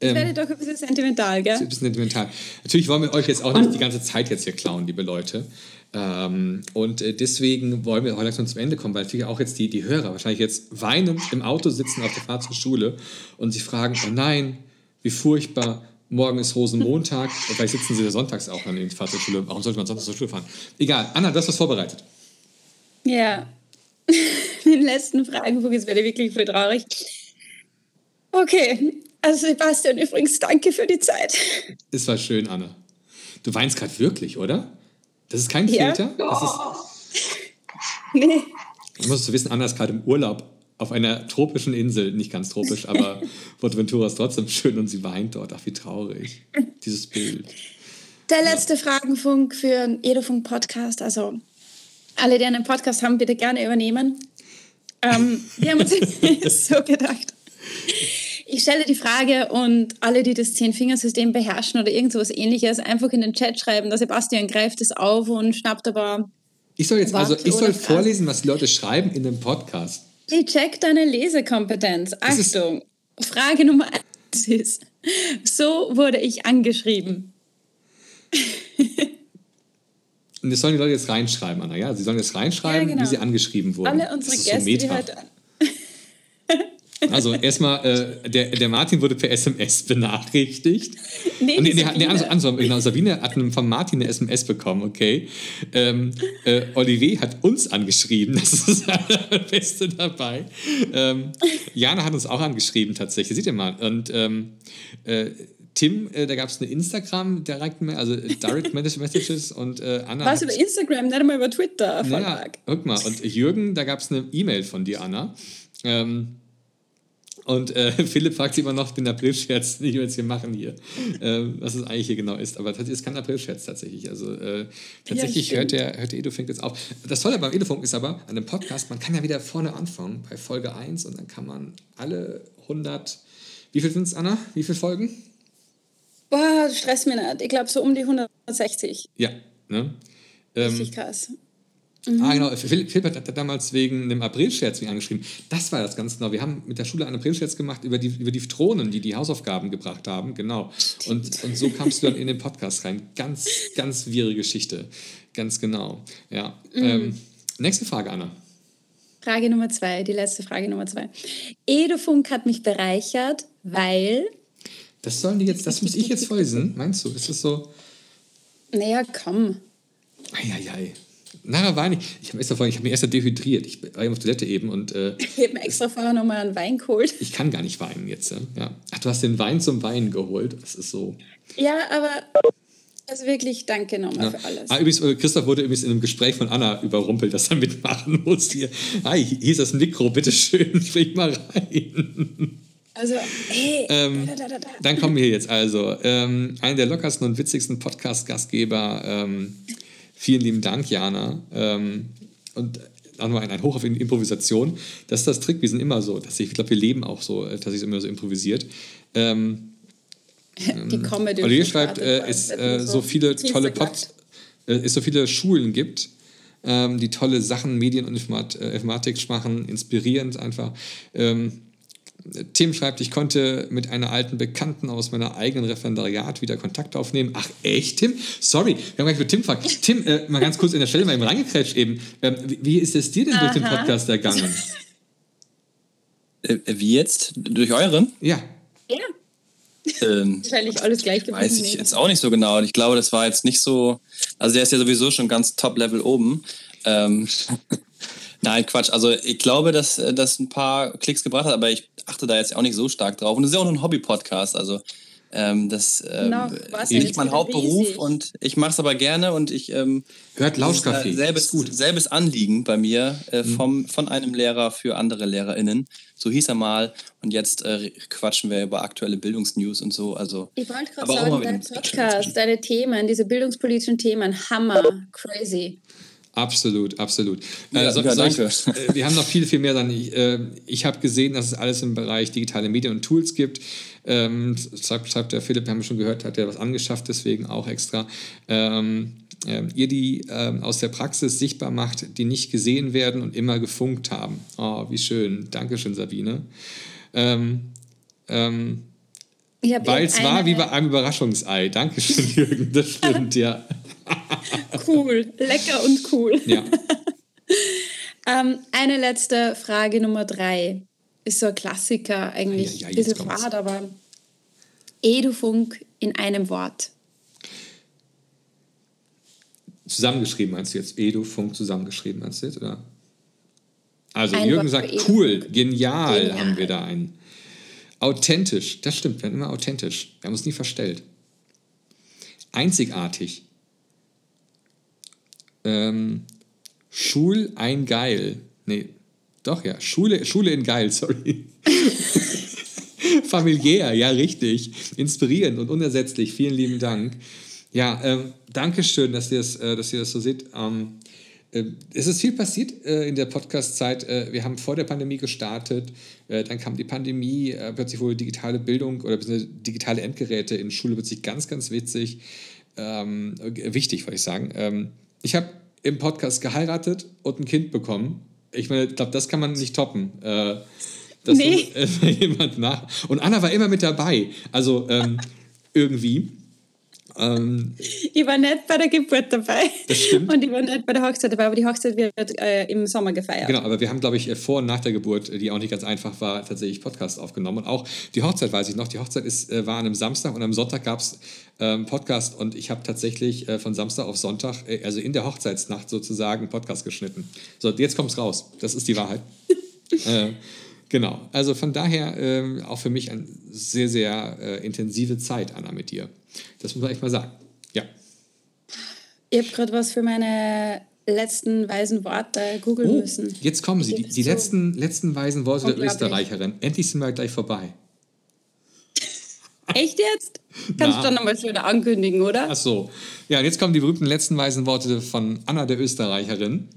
Ich Ähm, werde doch ein bisschen sentimental, gell? Ein bisschen sentimental. Natürlich wollen wir euch jetzt auch nicht die ganze Zeit jetzt hier klauen, liebe Leute. Ähm, und äh, deswegen wollen wir heute langsam zum Ende kommen, weil natürlich auch jetzt die, die Hörer wahrscheinlich jetzt weinend im Auto sitzen auf der Fahrt zur Schule und sich fragen, oh nein, wie furchtbar, morgen ist Rosenmontag. Und vielleicht sitzen sie ja sonntags auch an der Fahrt zur Schule. Warum sollte man sonntags zur Schule fahren? Egal, Anna, du hast was vorbereitet. Ja. Den letzten Fragenpunkt, jetzt werde ich wirklich voll traurig. Okay, also Sebastian, übrigens danke für die Zeit. Es war schön, Anna. Du weinst gerade wirklich, oder? Das ist kein Ja. Filter? Das ist, Nee. Du musst wissen, Anna ist gerade im Urlaub auf einer tropischen Insel, nicht ganz tropisch, aber Fuerteventura ist trotzdem schön und sie weint dort. Ach, wie traurig. Dieses Bild. Der letzte Fragenfunk für den Edofunk-Podcast. Also alle, die einen Podcast haben, bitte gerne übernehmen. Ähm, wir haben uns so gedacht. Ich stelle die Frage und alle, die das Zehn-Fingersystem beherrschen oder irgend sowas ähnliches, einfach in den Chat schreiben. Der Sebastian greift es auf und schnappt aber. Ich soll jetzt also, ich soll vorlesen, was die Leute schreiben in dem Podcast. Ich check deine Lesekompetenz. Achtung. Frage Nummer eins ist: So wurde ich angeschrieben. Und das sollen die Leute jetzt reinschreiben, Anna, ja? Sie sollen jetzt reinschreiben, Ja, genau. wie sie angeschrieben wurden. Alle unsere ist so Gäste, die heute. Also erstmal, äh, der, der Martin wurde per SMS benachrichtigt. Nee, nee, Sabine. nee, andersrum, genau, Sabine hat von Martin eine SMS bekommen, okay. Ähm, äh, Olivier hat uns angeschrieben, das ist das Beste dabei. Ähm, Jana hat uns auch angeschrieben, tatsächlich, seht ihr mal. Und ähm, äh, Tim, äh, da gab es eine Instagram, direkt, also Direct Messages und äh, Anna. Was über Instagram, nicht einmal über Twitter. Voll ja, arg. guck mal. Und Jürgen, da gab es eine E-Mail von dir, Anna. Ähm, und äh, Philipp fragt sich immer noch den April-Scherz, den wir jetzt hier machen hier, ähm, was es eigentlich hier genau ist. Aber das ist kein April-Scherz tatsächlich. Also äh, tatsächlich stimmt. hört der, hört der Edufunk jetzt auf. Das Tolle beim Edufunk ist aber, an dem Podcast, man kann ja wieder vorne anfangen, bei Folge 1 und dann kann man alle 100, wie viel sind es, Anna? Wie viele Folgen? Boah, stress mir nicht. Ich glaube so um die 160. Ja, ne? Ähm, Richtig krass. Ah, genau. Philipp, hat damals wegen einem Aprilscherz mich angeschrieben. Das war das ganz genau. Wir haben mit der Schule einen Aprilscherz gemacht über die, über die Drohnen, die die Hausaufgaben gebracht haben. Genau. Und, und so kamst du dann in den Podcast rein. Ganz, ganz wirre Geschichte. Ganz genau. Ja. Mhm. Ähm, nächste Frage, Anna. Frage Nummer zwei, die letzte Frage Nummer zwei. Edufunk hat mich bereichert, weil. Das sollen die jetzt, das muss ich jetzt vorlesen, meinst du? Ist das so? Naja, komm. Eieiei. Nachher weine ich. Ich habe erst davon, ich habe mich erst dehydriert. Ich war eben auf Toilette eben und äh, Ich habe mir extra vorher nochmal einen Wein geholt. ich kann gar nicht weinen jetzt. Ja. Ach, du hast den Wein zum Weinen geholt. Das ist so. Ja, aber. Also wirklich, danke nochmal Ja. für alles. Ah, übrigens, äh, Christoph wurde übrigens in einem Gespräch von Anna überrumpelt, dass er mitmachen muss. Hier, hi, hier ist das Mikro, bitteschön, sprich mal rein. Also, hey. Ähm, da, da, da, da. Dann kommen wir jetzt also. Ähm, einer der lockersten und witzigsten Podcast-Gastgeber. Ähm, vielen lieben Dank, Jana. Ähm, und auch noch ein, ein Hoch auf Improvisation. Das ist das Trick, wir sind immer so. Dass ich, ich glaube, wir leben auch so, äh, dass ich immer so improvisiert. Ähm, Die Comedy. Olivier schreibt, äh, es äh, so viele tolle Pod, äh, es so viele Schulen gibt, ähm, die tolle Sachen, Medien und Informat äh, Informatik machen, inspirierend einfach. Ähm, Tim schreibt, ich konnte mit einer alten Bekannten aus meiner eigenen Referendariat wieder Kontakt aufnehmen. Ach echt, Tim? Sorry, wir haben gleich mit Tim gefragt. Tim, äh, mal ganz kurz in der Stelle mal eben reingekrätscht eben. Ähm, wie, wie ist es dir denn durch den Aha. Podcast ergangen? Äh, wie jetzt? Durch euren? Ja. Ja, Ähm, wahrscheinlich alles gleich geblieben. weiß ich jetzt auch nicht so genau. Und ich glaube, das war jetzt nicht so. Also der ist ja sowieso schon ganz Top-Level oben. Ähm, Nein, Quatsch. Also ich glaube, dass äh, das ein paar Klicks gebracht hat, aber ich achte da jetzt auch nicht so stark drauf. Und es ist ja auch nur ein Hobby-Podcast. Also ähm, das ähm, was ist nicht mein er Hauptberuf riesig. und ich mache es aber gerne und ich ähm, Hört ist, äh, Selbes, selbes Anliegen bei mir äh, Mhm. vom, von einem Lehrer für andere LehrerInnen. So hieß er mal. Und jetzt äh, quatschen wir über aktuelle Bildungsnews und so. Also, Ich wollte gerade aber auch sagen, dein Podcast, deine Themen, diese bildungspolitischen Themen, Hammer, crazy. Absolut, absolut. Ja, Äh, so, ja, soll ich- danke. äh, wir haben noch viel, viel mehr. Dann. Ich, äh, ich habe gesehen, dass es alles im Bereich digitale Medien und Tools gibt. Ähm, schreibt, schreibt der Philipp, wir haben schon gehört, hat er was angeschafft, deswegen auch extra. Ähm, ähm, ihr die ähm, aus der Praxis sichtbar macht, die nicht gesehen werden und immer gefunkt haben. Oh, wie schön. Dankeschön, Sabine. Ähm, ähm, Weil es war wie bei einem Überraschungsei. Dankeschön, Jürgen. Das stimmt, ja. Cool, lecker und cool. ja. Ähm, eine letzte Frage Nummer drei. Ist so ein Klassiker eigentlich. Ja, ja, Ein bisschen fad, aber Edufunk in einem Wort. Zusammengeschrieben meinst du jetzt? Edu Funk zusammengeschrieben meinst du jetzt, oder? Also Ein Jürgen Wort sagt, cool, genial, Genial. haben wir da einen. Authentisch, das stimmt, wir werden immer authentisch. Wir haben uns nie verstellt. Einzigartig. Ähm, Schul ein Geil. Nee, doch ja, Schule, Schule in Geil, sorry. Familiär, ja, richtig. Inspirierend und unersetzlich. Vielen lieben Dank. Ja, ähm, danke schön, dass ihr, das, äh, dass ihr das so seht. Ähm, äh, es ist viel passiert äh, in der Podcast-Zeit. Äh, wir haben vor der Pandemie gestartet, dann kam die Pandemie, plötzlich wurde digitale Bildung oder digitale Endgeräte in Schule plötzlich ganz, ganz witzig. Ähm, äh, wichtig, wollte ich sagen. Ich habe im Podcast geheiratet und ein Kind bekommen. Ich meine, ich glaube, das kann man nicht toppen. Äh, dass Nee. jemand nach. Und Anna war immer mit dabei. Also ähm, irgendwie. Ähm, Ich war nicht bei der Geburt dabei. Das stimmt. Und ich war nicht bei der Hochzeit dabei, aber die Hochzeit wird äh, im Sommer gefeiert. Genau, aber wir haben, glaube ich, vor und nach der Geburt, die auch nicht ganz einfach war, tatsächlich Podcast aufgenommen. Und auch die Hochzeit weiß ich noch. Die Hochzeit ist, äh, war an einem Samstag und am Sonntag gab es ähm, Podcast und ich habe tatsächlich äh, von Samstag auf Sonntag, äh, also in der Hochzeitsnacht sozusagen, Podcast geschnitten. So, jetzt kommt's raus. Das ist die Wahrheit. genau. Also von daher ähm, auch für mich eine sehr, sehr äh, intensive Zeit, Anna, mit dir. Das muss man echt mal sagen. Ja. Ich habe gerade was für meine letzten weisen Worte googeln Oh, müssen. jetzt kommen sie, die, die So. letzten, letzten weisen Worte der. Österreicherin. Endlich sind wir gleich vorbei. Echt jetzt? Kannst du dann nochmal schöner ankündigen, oder? Ach so. Ja, und jetzt kommen die berühmten letzten weisen Worte von Anna der Österreicherin.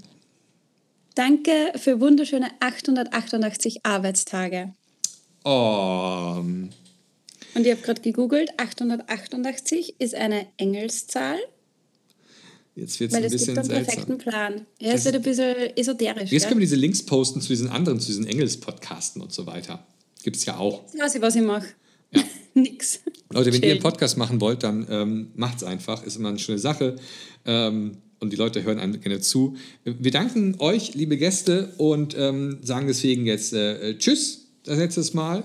Danke für wunderschöne 888 Arbeitstage. Oh, Und ich habe gerade gegoogelt, 888 ist eine Engelszahl, Jetzt wird es ein es gibt bisschen einen seltsam. perfekten Plan. Ja, es wird ein bisschen esoterisch. Jetzt gell? können wir diese Links posten zu diesen anderen, zu diesen Engels-Podcasten und so weiter. Gibt es ja auch. Ich weiß nicht, was ich mache. Nix. Leute, wenn ihr einen. Podcast machen wollt, dann ähm, macht's einfach. Ist immer eine schöne Sache. Ähm, und die Leute hören einem gerne zu. Wir danken euch, liebe Gäste, und ähm, sagen deswegen jetzt äh, äh, Tschüss, das letzte Mal.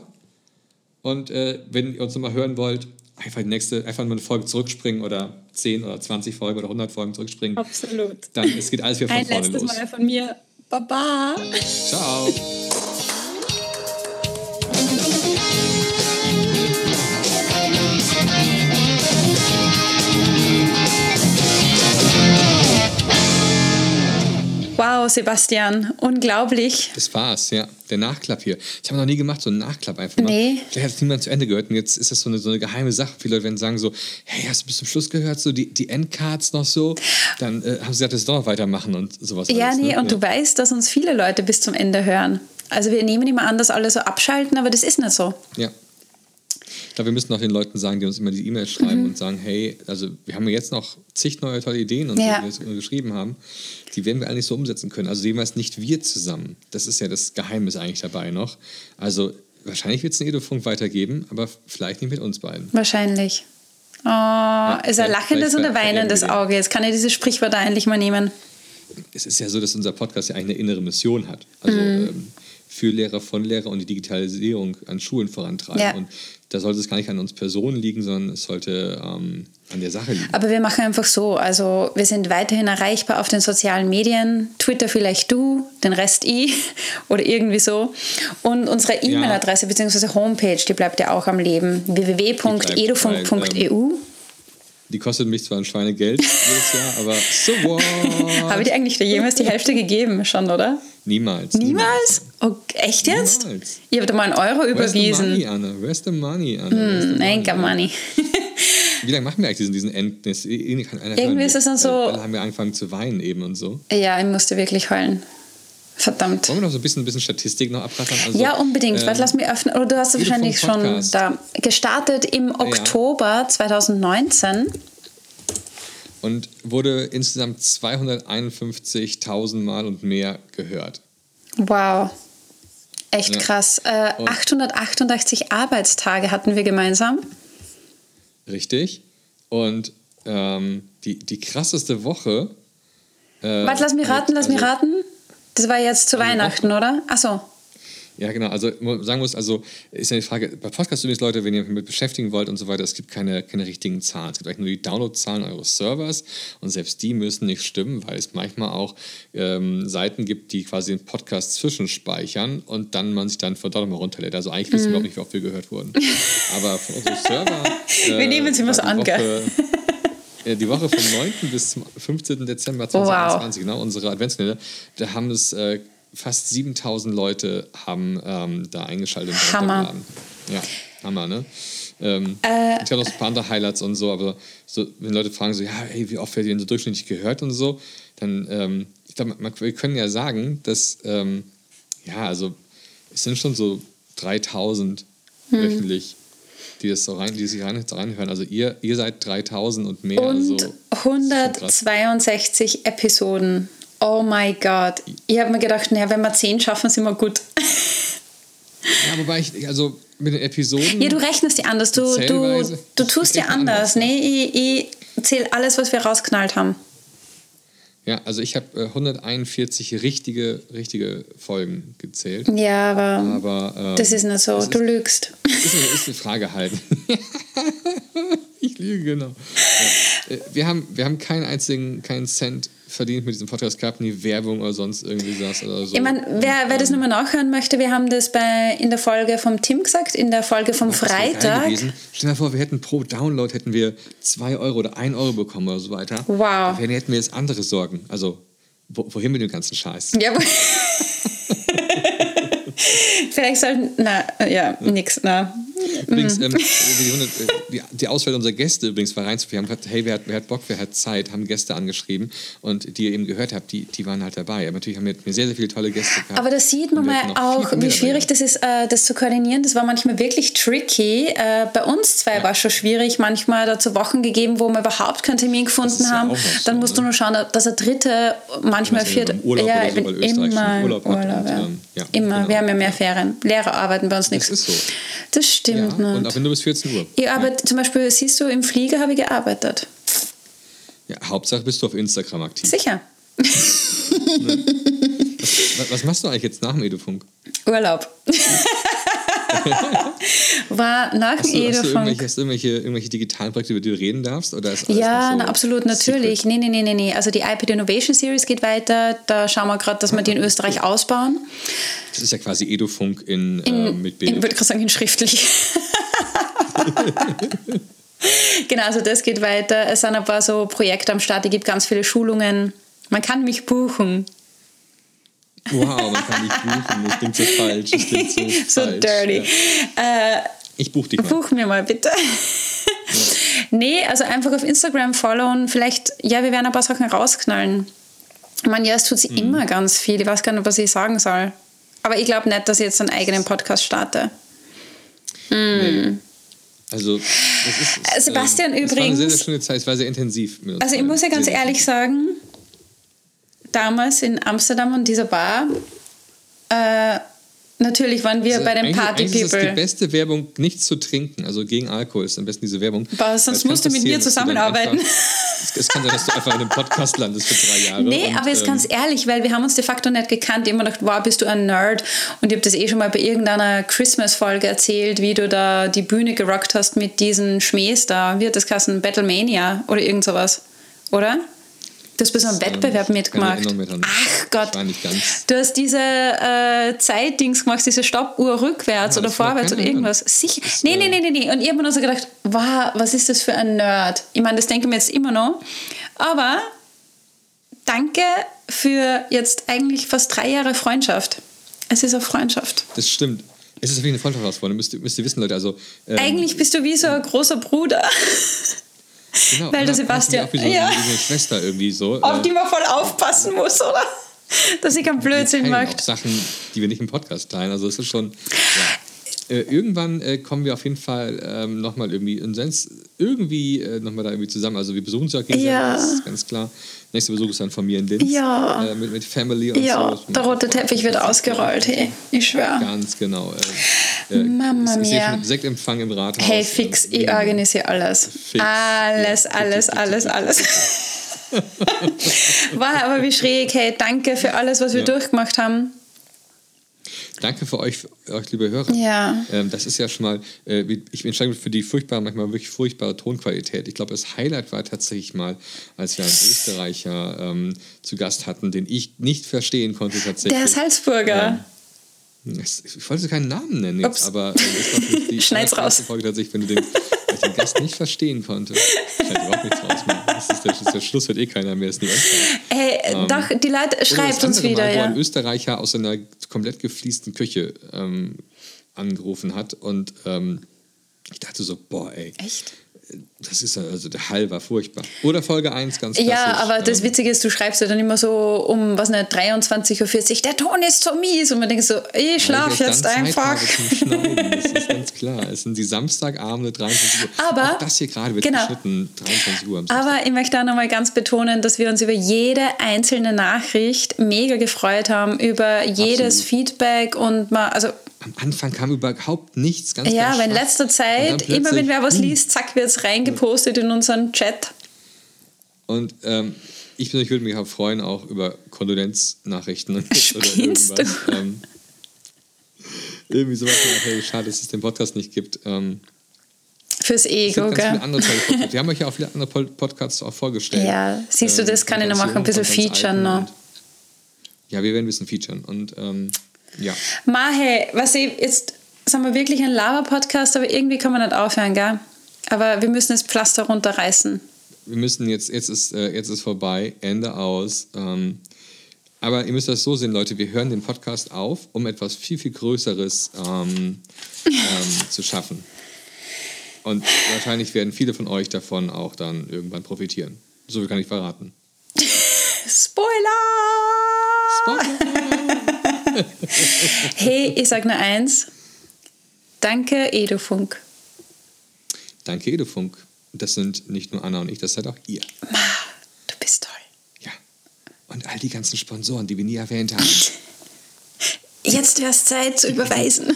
Und äh, wenn ihr uns nochmal hören wollt, einfach die nächste, einfach mal eine Folge zurückspringen oder 10 oder 20 Folgen oder 100 Folgen zurückspringen. Absolut. Dann es geht alles wieder von Ein vorne letztes los. Mal von mir. Baba. Ciao. Sebastian, unglaublich. Das war's, ja. Der Nachklapp hier. Ich habe noch nie gemacht, so einen Nachklapp einfach mal. Nee. Vielleicht hat es niemand zu Ende gehört und jetzt ist das so eine, so eine geheime Sache. Viele Leute werden sagen so, hey, hast du bis zum Schluss gehört, so die, die Endcards noch so? Dann äh, haben sie gesagt, das doch noch weitermachen und sowas Ja, alles. nee, ne? und du weißt, dass uns viele Leute bis zum Ende hören. Also wir nehmen immer an, dass alle so abschalten, aber das ist nicht so. Ja. Ich glaube, wir müssen auch den Leuten sagen, die uns immer die E-Mails schreiben Mhm. und sagen, hey, also wir haben ja jetzt noch zig neue tolle Ideen und Ja. so, die wir geschrieben haben. Die werden wir eigentlich so umsetzen können. Also jeweils nicht wir zusammen. Das ist ja das Geheimnis eigentlich dabei noch. Also wahrscheinlich wird es einen Edofunk weitergeben, aber vielleicht nicht mit uns beiden. Wahrscheinlich. Oh, ist ein lachendes und ein vielleicht weinendes Auge. Jetzt kann ich dieses Sprichwort da endlich mal nehmen. Es ist ja so, dass unser Podcast ja eigentlich eine innere Mission hat. Also Mhm. ähm, für Lehrer, von Lehrer und die Digitalisierung an Schulen vorantreiben. Ja. Und da sollte es gar nicht an uns Personen liegen, sondern es sollte ähm, an der Sache liegen. Aber wir machen einfach so. Also wir sind weiterhin erreichbar auf den sozialen Medien. Twitter vielleicht du, den Rest ich oder irgendwie so. Und unsere E-Mail-Adresse bzw. Homepage, die bleibt ja auch am Leben. www.edufunk.eu. Die kostet mich zwar ein Schweinegeld jedes Jahr, aber so what? Habe ich dir eigentlich da jemals die Hälfte gegeben schon, oder? Niemals. Niemals? Oh, echt jetzt? Niemals. Ich habe dir mal einen Euro Where's the money, überwiesen. Anna? Where's the money, Anna? Where's the Hm, nein, gar money. Wie lange machen wir eigentlich diesen, diesen End? Das eh- eh Irgendwie ist es dann so- Alle haben wir angefangen zu weinen eben und so. Ja, ich musste wirklich heulen. Verdammt. Wollen wir noch so ein bisschen, ein bisschen Statistik noch abrattern? Also, ja, unbedingt. ähm, Warte, lass mich öffnen. Oder du hast es wahrscheinlich schon da. Gestartet im Oktober 2019. und wurde insgesamt 251.000 Mal und mehr gehört. Wow. Echt Ja. krass. Äh, Und- 888 Arbeitstage hatten wir gemeinsam. Richtig. Und ähm, die, die krasseste Woche. Äh, Warte, lass mich raten, lass mich also- raten. Das war jetzt zu Weihnachten, oder? Achso. Ja, genau. Also sagen muss, also ist ja die Frage, bei Podcasts übrigens, Leute, wenn ihr euch damit beschäftigen wollt und so weiter, es gibt keine, keine richtigen Zahlen. Es gibt eigentlich nur die Downloadzahlen eures Servers und selbst die müssen nicht stimmen, weil es manchmal auch ähm, Seiten gibt, die quasi den Podcast zwischenspeichern und dann man sich dann von dort nochmal runterlädt. Also eigentlich wissen wir Mhm. auch nicht, wie oft wir gehört wurden. Aber von unserem Server. Wir nehmen es immer so an, gell? Äh, die Woche vom 9. bis zum 15. Dezember 2021, genau, unsere Adventskalender, da haben es äh, fast 7000 Leute haben ähm, da eingeschaltet Hammer. Ja, Hammer, ne? Ähm, Äh, ich habe noch so ein paar andere Highlights und so, aber so, wenn Leute fragen so, ja, hey, wie oft werdet ihr denn so durchschnittlich gehört und so, dann, ähm, ich glaube, wir können ja sagen, dass, ähm, ja, also es sind schon so 3000 Hm. wöchentlich, die das so rein, die sich rein, reinhören. Also ihr, ihr seid 3000 und mehr. Und also, 162 Episoden. Oh my God. Ich habe mir gedacht, naja, wenn wir 10 schaffen, sind wir gut. ja, wobei ich, also mit den Episoden. Ja, du rechnest die anders. Du, du, du tust dir anders. anders, Nee, ich, ich zähle alles, was wir rausknallt haben. Ja, also ich habe äh, 141 richtige, richtige Folgen gezählt. Ja, aber, Aber, ähm, das ist nicht so. Du lügst. Ist ist eine Frage halt. ich lüge, genau. Ja. Äh, Wir, haben, wir haben keinen einzigen, keinen Cent verdient mit diesem Podcast gehabt, nie Werbung oder sonst irgendwie was oder so. Ich meine, wer, wer das nochmal nachhören möchte, wir haben das bei, in der Folge vom Tim gesagt, in der Folge vom geil Freitag. Stell dir mal vor, wir hätten pro Download hätten wir 2 Euro oder 1 Euro bekommen oder so weiter. Wow. Da wären- hätten wir jetzt andere Sorgen. Also, wo, wohin mit dem ganzen Scheiß? Ja, Vielleicht sollten, na, ja, nix, na. Übrigens, Mhm. ähm, die, die, die Auswahl unserer Gäste übrigens war rein. Wir haben gesagt, hey, wer hat, wer hat Bock, wer hat Zeit, haben Gäste angeschrieben und die ihr eben gehört habt, die, die waren halt dabei. Aber natürlich haben wir sehr, sehr viele tolle Gäste gehabt. Aber da sieht man mal auch, wie schwierig das ist, äh, das zu koordinieren. Das war manchmal wirklich tricky. Äh, bei uns zwei war es schon schwierig. Manchmal dazu Wochen gegeben, wo wir überhaupt keinen Termin gefunden ja haben. so, Dann musst du nur schauen, dass der dritte, manchmal vierte. Urlaub ja, ich so, bin schon immer im Urlaub Urlaub. hat und, ja. ähm, ja, immer. genau. Wir haben ja mehr Ferien. Lehrer arbeiten bei uns nichts. Das ist so. Das stimmt Ja, nicht. und auch wenn du bis 14 Uhr. Ich arbeite, zum Beispiel, siehst du, im Flieger habe ich gearbeitet. Ja, Hauptsache bist du auf Instagram aktiv. Sicher. Was, was machst du eigentlich jetzt nach dem Edufunk? Urlaub. war nach Hast dem du, hast du, irgendwelche, hast du irgendwelche, irgendwelche digitalen Projekte, über die du reden darfst? Oder ist Ja, so na, absolut, natürlich. Nee, nee, nee, nee, nee. Also die iPad Innovation Series geht weiter. Da schauen wir gerade, dass wir die in Österreich ausbauen. Das ist ja quasi Edufunk in, In, äh, mit Ich Bild. würde gerade sagen, in schriftlich. genau, also das geht weiter. Es sind ein paar so Projekte am Start. Es gibt ganz viele Schulungen. Man kann mich buchen. Wow, man kann nicht buchen. Das klingt so falsch. Das klingt so, So falsch. dirty. Ja. Äh, Ich buche dich mal. Buch mir mal bitte. nee, also einfach auf Instagram followen. Vielleicht, ja, wir werden ein paar Sachen rausknallen. Ich meine, ja, es tut sich Mhm. immer ganz viel. Ich weiß gar nicht, was ich sagen soll. Aber ich glaube nicht, dass ich jetzt einen eigenen Podcast starte. Hm. Also, das ist. Äh, Sebastian, ähm, Es war eine sehr, sehr übrigens- schöne Zeit. Es war sehr intensiv. Also ich muss ja ganz ehrlich sagen, damals in Amsterdam und dieser Bar, äh, natürlich waren wir Also bei den Party ist das die People. beste Werbung, nichts zu trinken. Also gegen Alkohol ist am besten diese Werbung. Aber sonst musst du mit mir zusammenarbeiten. Einfach, es, kann sein, dass du einfach in einem Podcast landest für drei Jahre. Nee, und, aber jetzt ähm, ganz ehrlich, weil wir haben uns de facto nicht gekannt. Ich habe immer gedacht, wow, bist du ein Nerd? Und ich habe das eh schon mal bei irgendeiner Christmas-Folge erzählt, wie du da die Bühne gerockt hast mit diesen Schmähs da. Wie hat das geheißen? Battlemania oder irgend sowas, oder? Du hast bei so einem Wettbewerb mitgemacht. Ach Gott. Du hast diese äh, Zeitdings gemacht, diese Stoppuhr rückwärts Ja, oder das vorwärts oder irgendwas. Sicher. Nee, nee, nee, nee, nee. Und ich habe mir nur so gedacht, wow, was ist das für ein Nerd? Ich meine, das denke ich mir jetzt immer noch. Aber danke für jetzt eigentlich fast drei Jahre Freundschaft. Es ist eine Freundschaft. Das stimmt. Es ist auf jeden Fall eine Freundschaft Müsst, ihr- müsst ihr wissen, Leute. Also, ähm, eigentlich bist du wie so ein großer Bruder, genau, weil der Sebastian- wie so, Ja. eine Schwester irgendwie so. auf äh, die man voll aufpassen muss, oder? Dass ich keinen Blödsinn mache. auch Sachen, die wir nicht im Podcast teilen. Also es ist schon. Ja. Äh, irgendwann äh, kommen wir auf jeden Fall ähm, nochmal irgendwie und sonst irgendwie äh, nochmal da irgendwie zusammen. Also wir besuchen uns ja gegenseitig, Ja. das ist ganz klar. Nächster Besuch ist dann von mir in Linz. Ja. Äh, mit, mit Family und Ja, so. der rote Teppich wird ausgerollt, hey. Ich schwöre. Ganz genau. Äh, äh, Mama sehe mia. Sektempfang im Rathaus. Hey, fix, äh, ich organisiere alles. Alles, alles, alles, alles. War aber wie schräg. Hey, danke für alles, was wir Ja. durchgemacht haben. Danke für euch, für euch liebe Hörer. Ja. Ähm, das ist ja schon mal, äh, ich entscheide mich für die furchtbare, manchmal wirklich furchtbare Tonqualität. Ich glaube, das Highlight war tatsächlich mal, als wir einen Österreicher ähm, zu Gast hatten, den ich nicht verstehen konnte tatsächlich. Der Salzburger. Ähm, ich wollte keinen Namen nennen jetzt, aber äh, Schneid's raus. Folge tatsächlich, wenn du den, ich den Gast nicht verstehen konnte. Ich halt überhaupt nichts raus. Mann. Das ist der, das ist der Schluss, wird eh keiner mehr, ist nie anfangen. Hey, Ähm, doch, die Leute, schreibt uns wieder, Mal, wo ja. ein Österreicher aus einer komplett gefliesten Küche ähm, angerufen hat und ähm, ich dachte so, boah, ey. Echt? Das ist ja- also der Hall war furchtbar. Oder Folge 1 ganz klassisch. Ja, aber das ähm, Witzige ist, du schreibst ja dann immer so um, was nicht, 23.40 Uhr, der Ton ist so mies. Und man denkt so, ich schlaf jetzt einfach. Das ist ganz klar. Es sind die Samstagabende 23 Uhr. Aber- Auch das hier gerade wird genau. geschnitten 23 Uhr. am. Aber ich möchte auch nochmal ganz betonen, dass wir uns über jede einzelne Nachricht mega gefreut haben, über jedes Absolut. Feedback und mal, also Am Anfang kam überhaupt nichts. Ganz, ja, ganz aber in letzter Und Zeit, immer wenn wer was boom. liest, zack, wird es reingepostet in unseren Chat. Und ähm, ich persönlich würde mich auch freuen, auch über Kondolenznachrichten oder Spinnst irgendwas. Ähm, irgendwie sowas, hey, schade, dass es den Podcast nicht gibt. Ähm, Fürs Ego, gell? Wir haben euch ja auch viele andere Pod- Podcasts auch vorgestellt. Ja, siehst du, das kann ich noch machen, ein bisschen featuren noch. Und, ja, wir werden ein bisschen featuren. Und ähm, ja, Mahe, was ich jetzt sind wir wirklich ein Lava-Podcast, aber irgendwie kann man nicht aufhören, gell? Aber wir müssen das Pflaster runterreißen. wir müssen jetzt, jetzt ist, äh, jetzt ist vorbei, Ende aus. Ähm, Aber ihr müsst das so sehen, Leute, wir hören den Podcast auf, um etwas viel, viel Größeres ähm, ähm, zu schaffen. Und wahrscheinlich werden viele von euch davon auch dann irgendwann profitieren. So viel kann ich verraten. Spoiler! hey, ich sag nur eins. Danke, Edufunk. Danke, Edufunk. Das sind nicht nur Anna und ich, das seid auch ihr. Ma, du bist toll. Und all die ganzen Sponsoren, die wir nie erwähnt haben. Jetzt wäre es Zeit zu überweisen.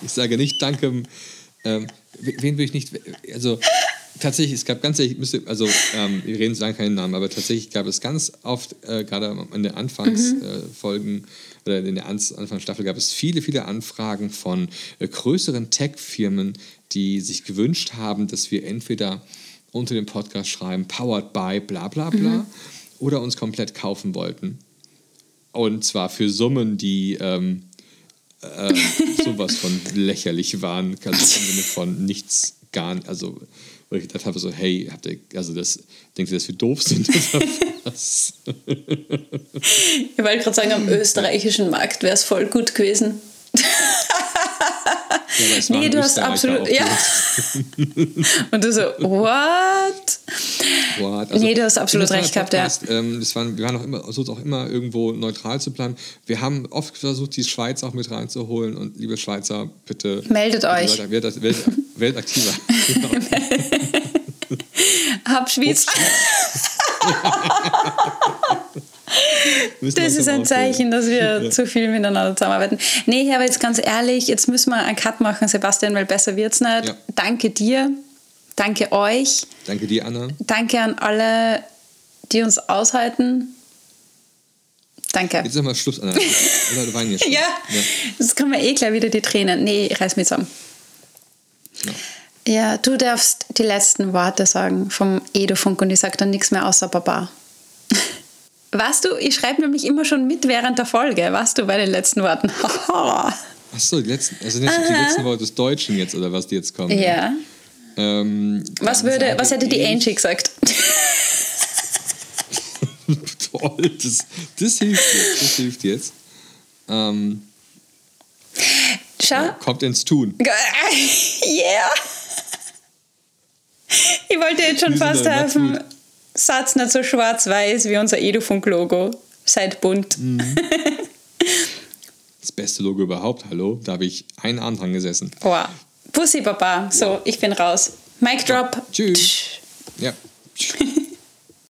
Ich sage nicht Danke. Ähm, wen will ich nicht. Also tatsächlich, es gab ganz ehrlich, müsste, also ähm, wir reden sagen keinen Namen, aber tatsächlich gab es ganz oft, äh, gerade in den Anfangsfolgen Mhm. äh, oder in der Ans- Anfangsstaffel gab es viele, viele Anfragen von äh, größeren Tech-Firmen, die sich gewünscht haben, dass wir entweder unter dem Podcast schreiben, powered by bla bla bla, Mhm. oder uns komplett kaufen wollten. Und zwar für Summen, die ähm, äh, sowas von lächerlich waren, also im Sinne von nichts gar also wo ich gedacht habe, so, hey, habt ihr, also das, denkt ihr, dass wir doof sind was? Ich wollte gerade sagen, am österreichischen Markt wäre es voll gut gewesen. Ja, Nee, du hast absolut- ja. Und du so, what? What? Nee, du hast absolut recht gehabt, ja. Ähm, das waren, wir waren auch immer, versucht auch immer irgendwo neutral zu planen. Wir haben oft versucht, die Schweiz auch mit reinzuholen und liebe Schweizer, bitte Meldet euch. Leute, werdet, werdet aktiver. Genau. Hab. Müssen Das ist ein Zeichen, dass wir Ja. zu viel miteinander zusammenarbeiten. Nee, aber jetzt ganz ehrlich, jetzt müssen wir einen Cut machen, Sebastian, weil besser wird's nicht. Ja. Danke dir, danke euch, Danke dir, Anna. danke an alle, die uns aushalten. Danke. Jetzt ist mal Schluss, Anna. Jetzt schon. Ja. Jetzt kommen wir eh gleich wieder die Tränen. Nee, ich reiß mich zusammen. Ja, du darfst die letzten Worte sagen vom Edufunk und ich sage dann nichts mehr außer Baba. Weißt du, ich schreibe nämlich immer schon mit während der Folge, weißt du, bei den letzten Worten. Achso, die letzten, also die letzten Worte des Deutschen jetzt, oder was die jetzt kommen? ja. Ähm, Was, würde, was hätte die Angie gesagt? Toll, das, das hilft jetzt. Das hilft jetzt. Ähm, Schau. kommt ins Tun. Yeah. Ich wollte jetzt schon fast da, helfen. Satz nicht so schwarz-weiß wie unser Edufunk-Logo. Seid bunt. Das beste Logo überhaupt, hallo? Da habe ich einen Abend dran gesessen. Wow. Pussy, Papa. So, ich bin raus. Mic drop. Tschüss. Ja.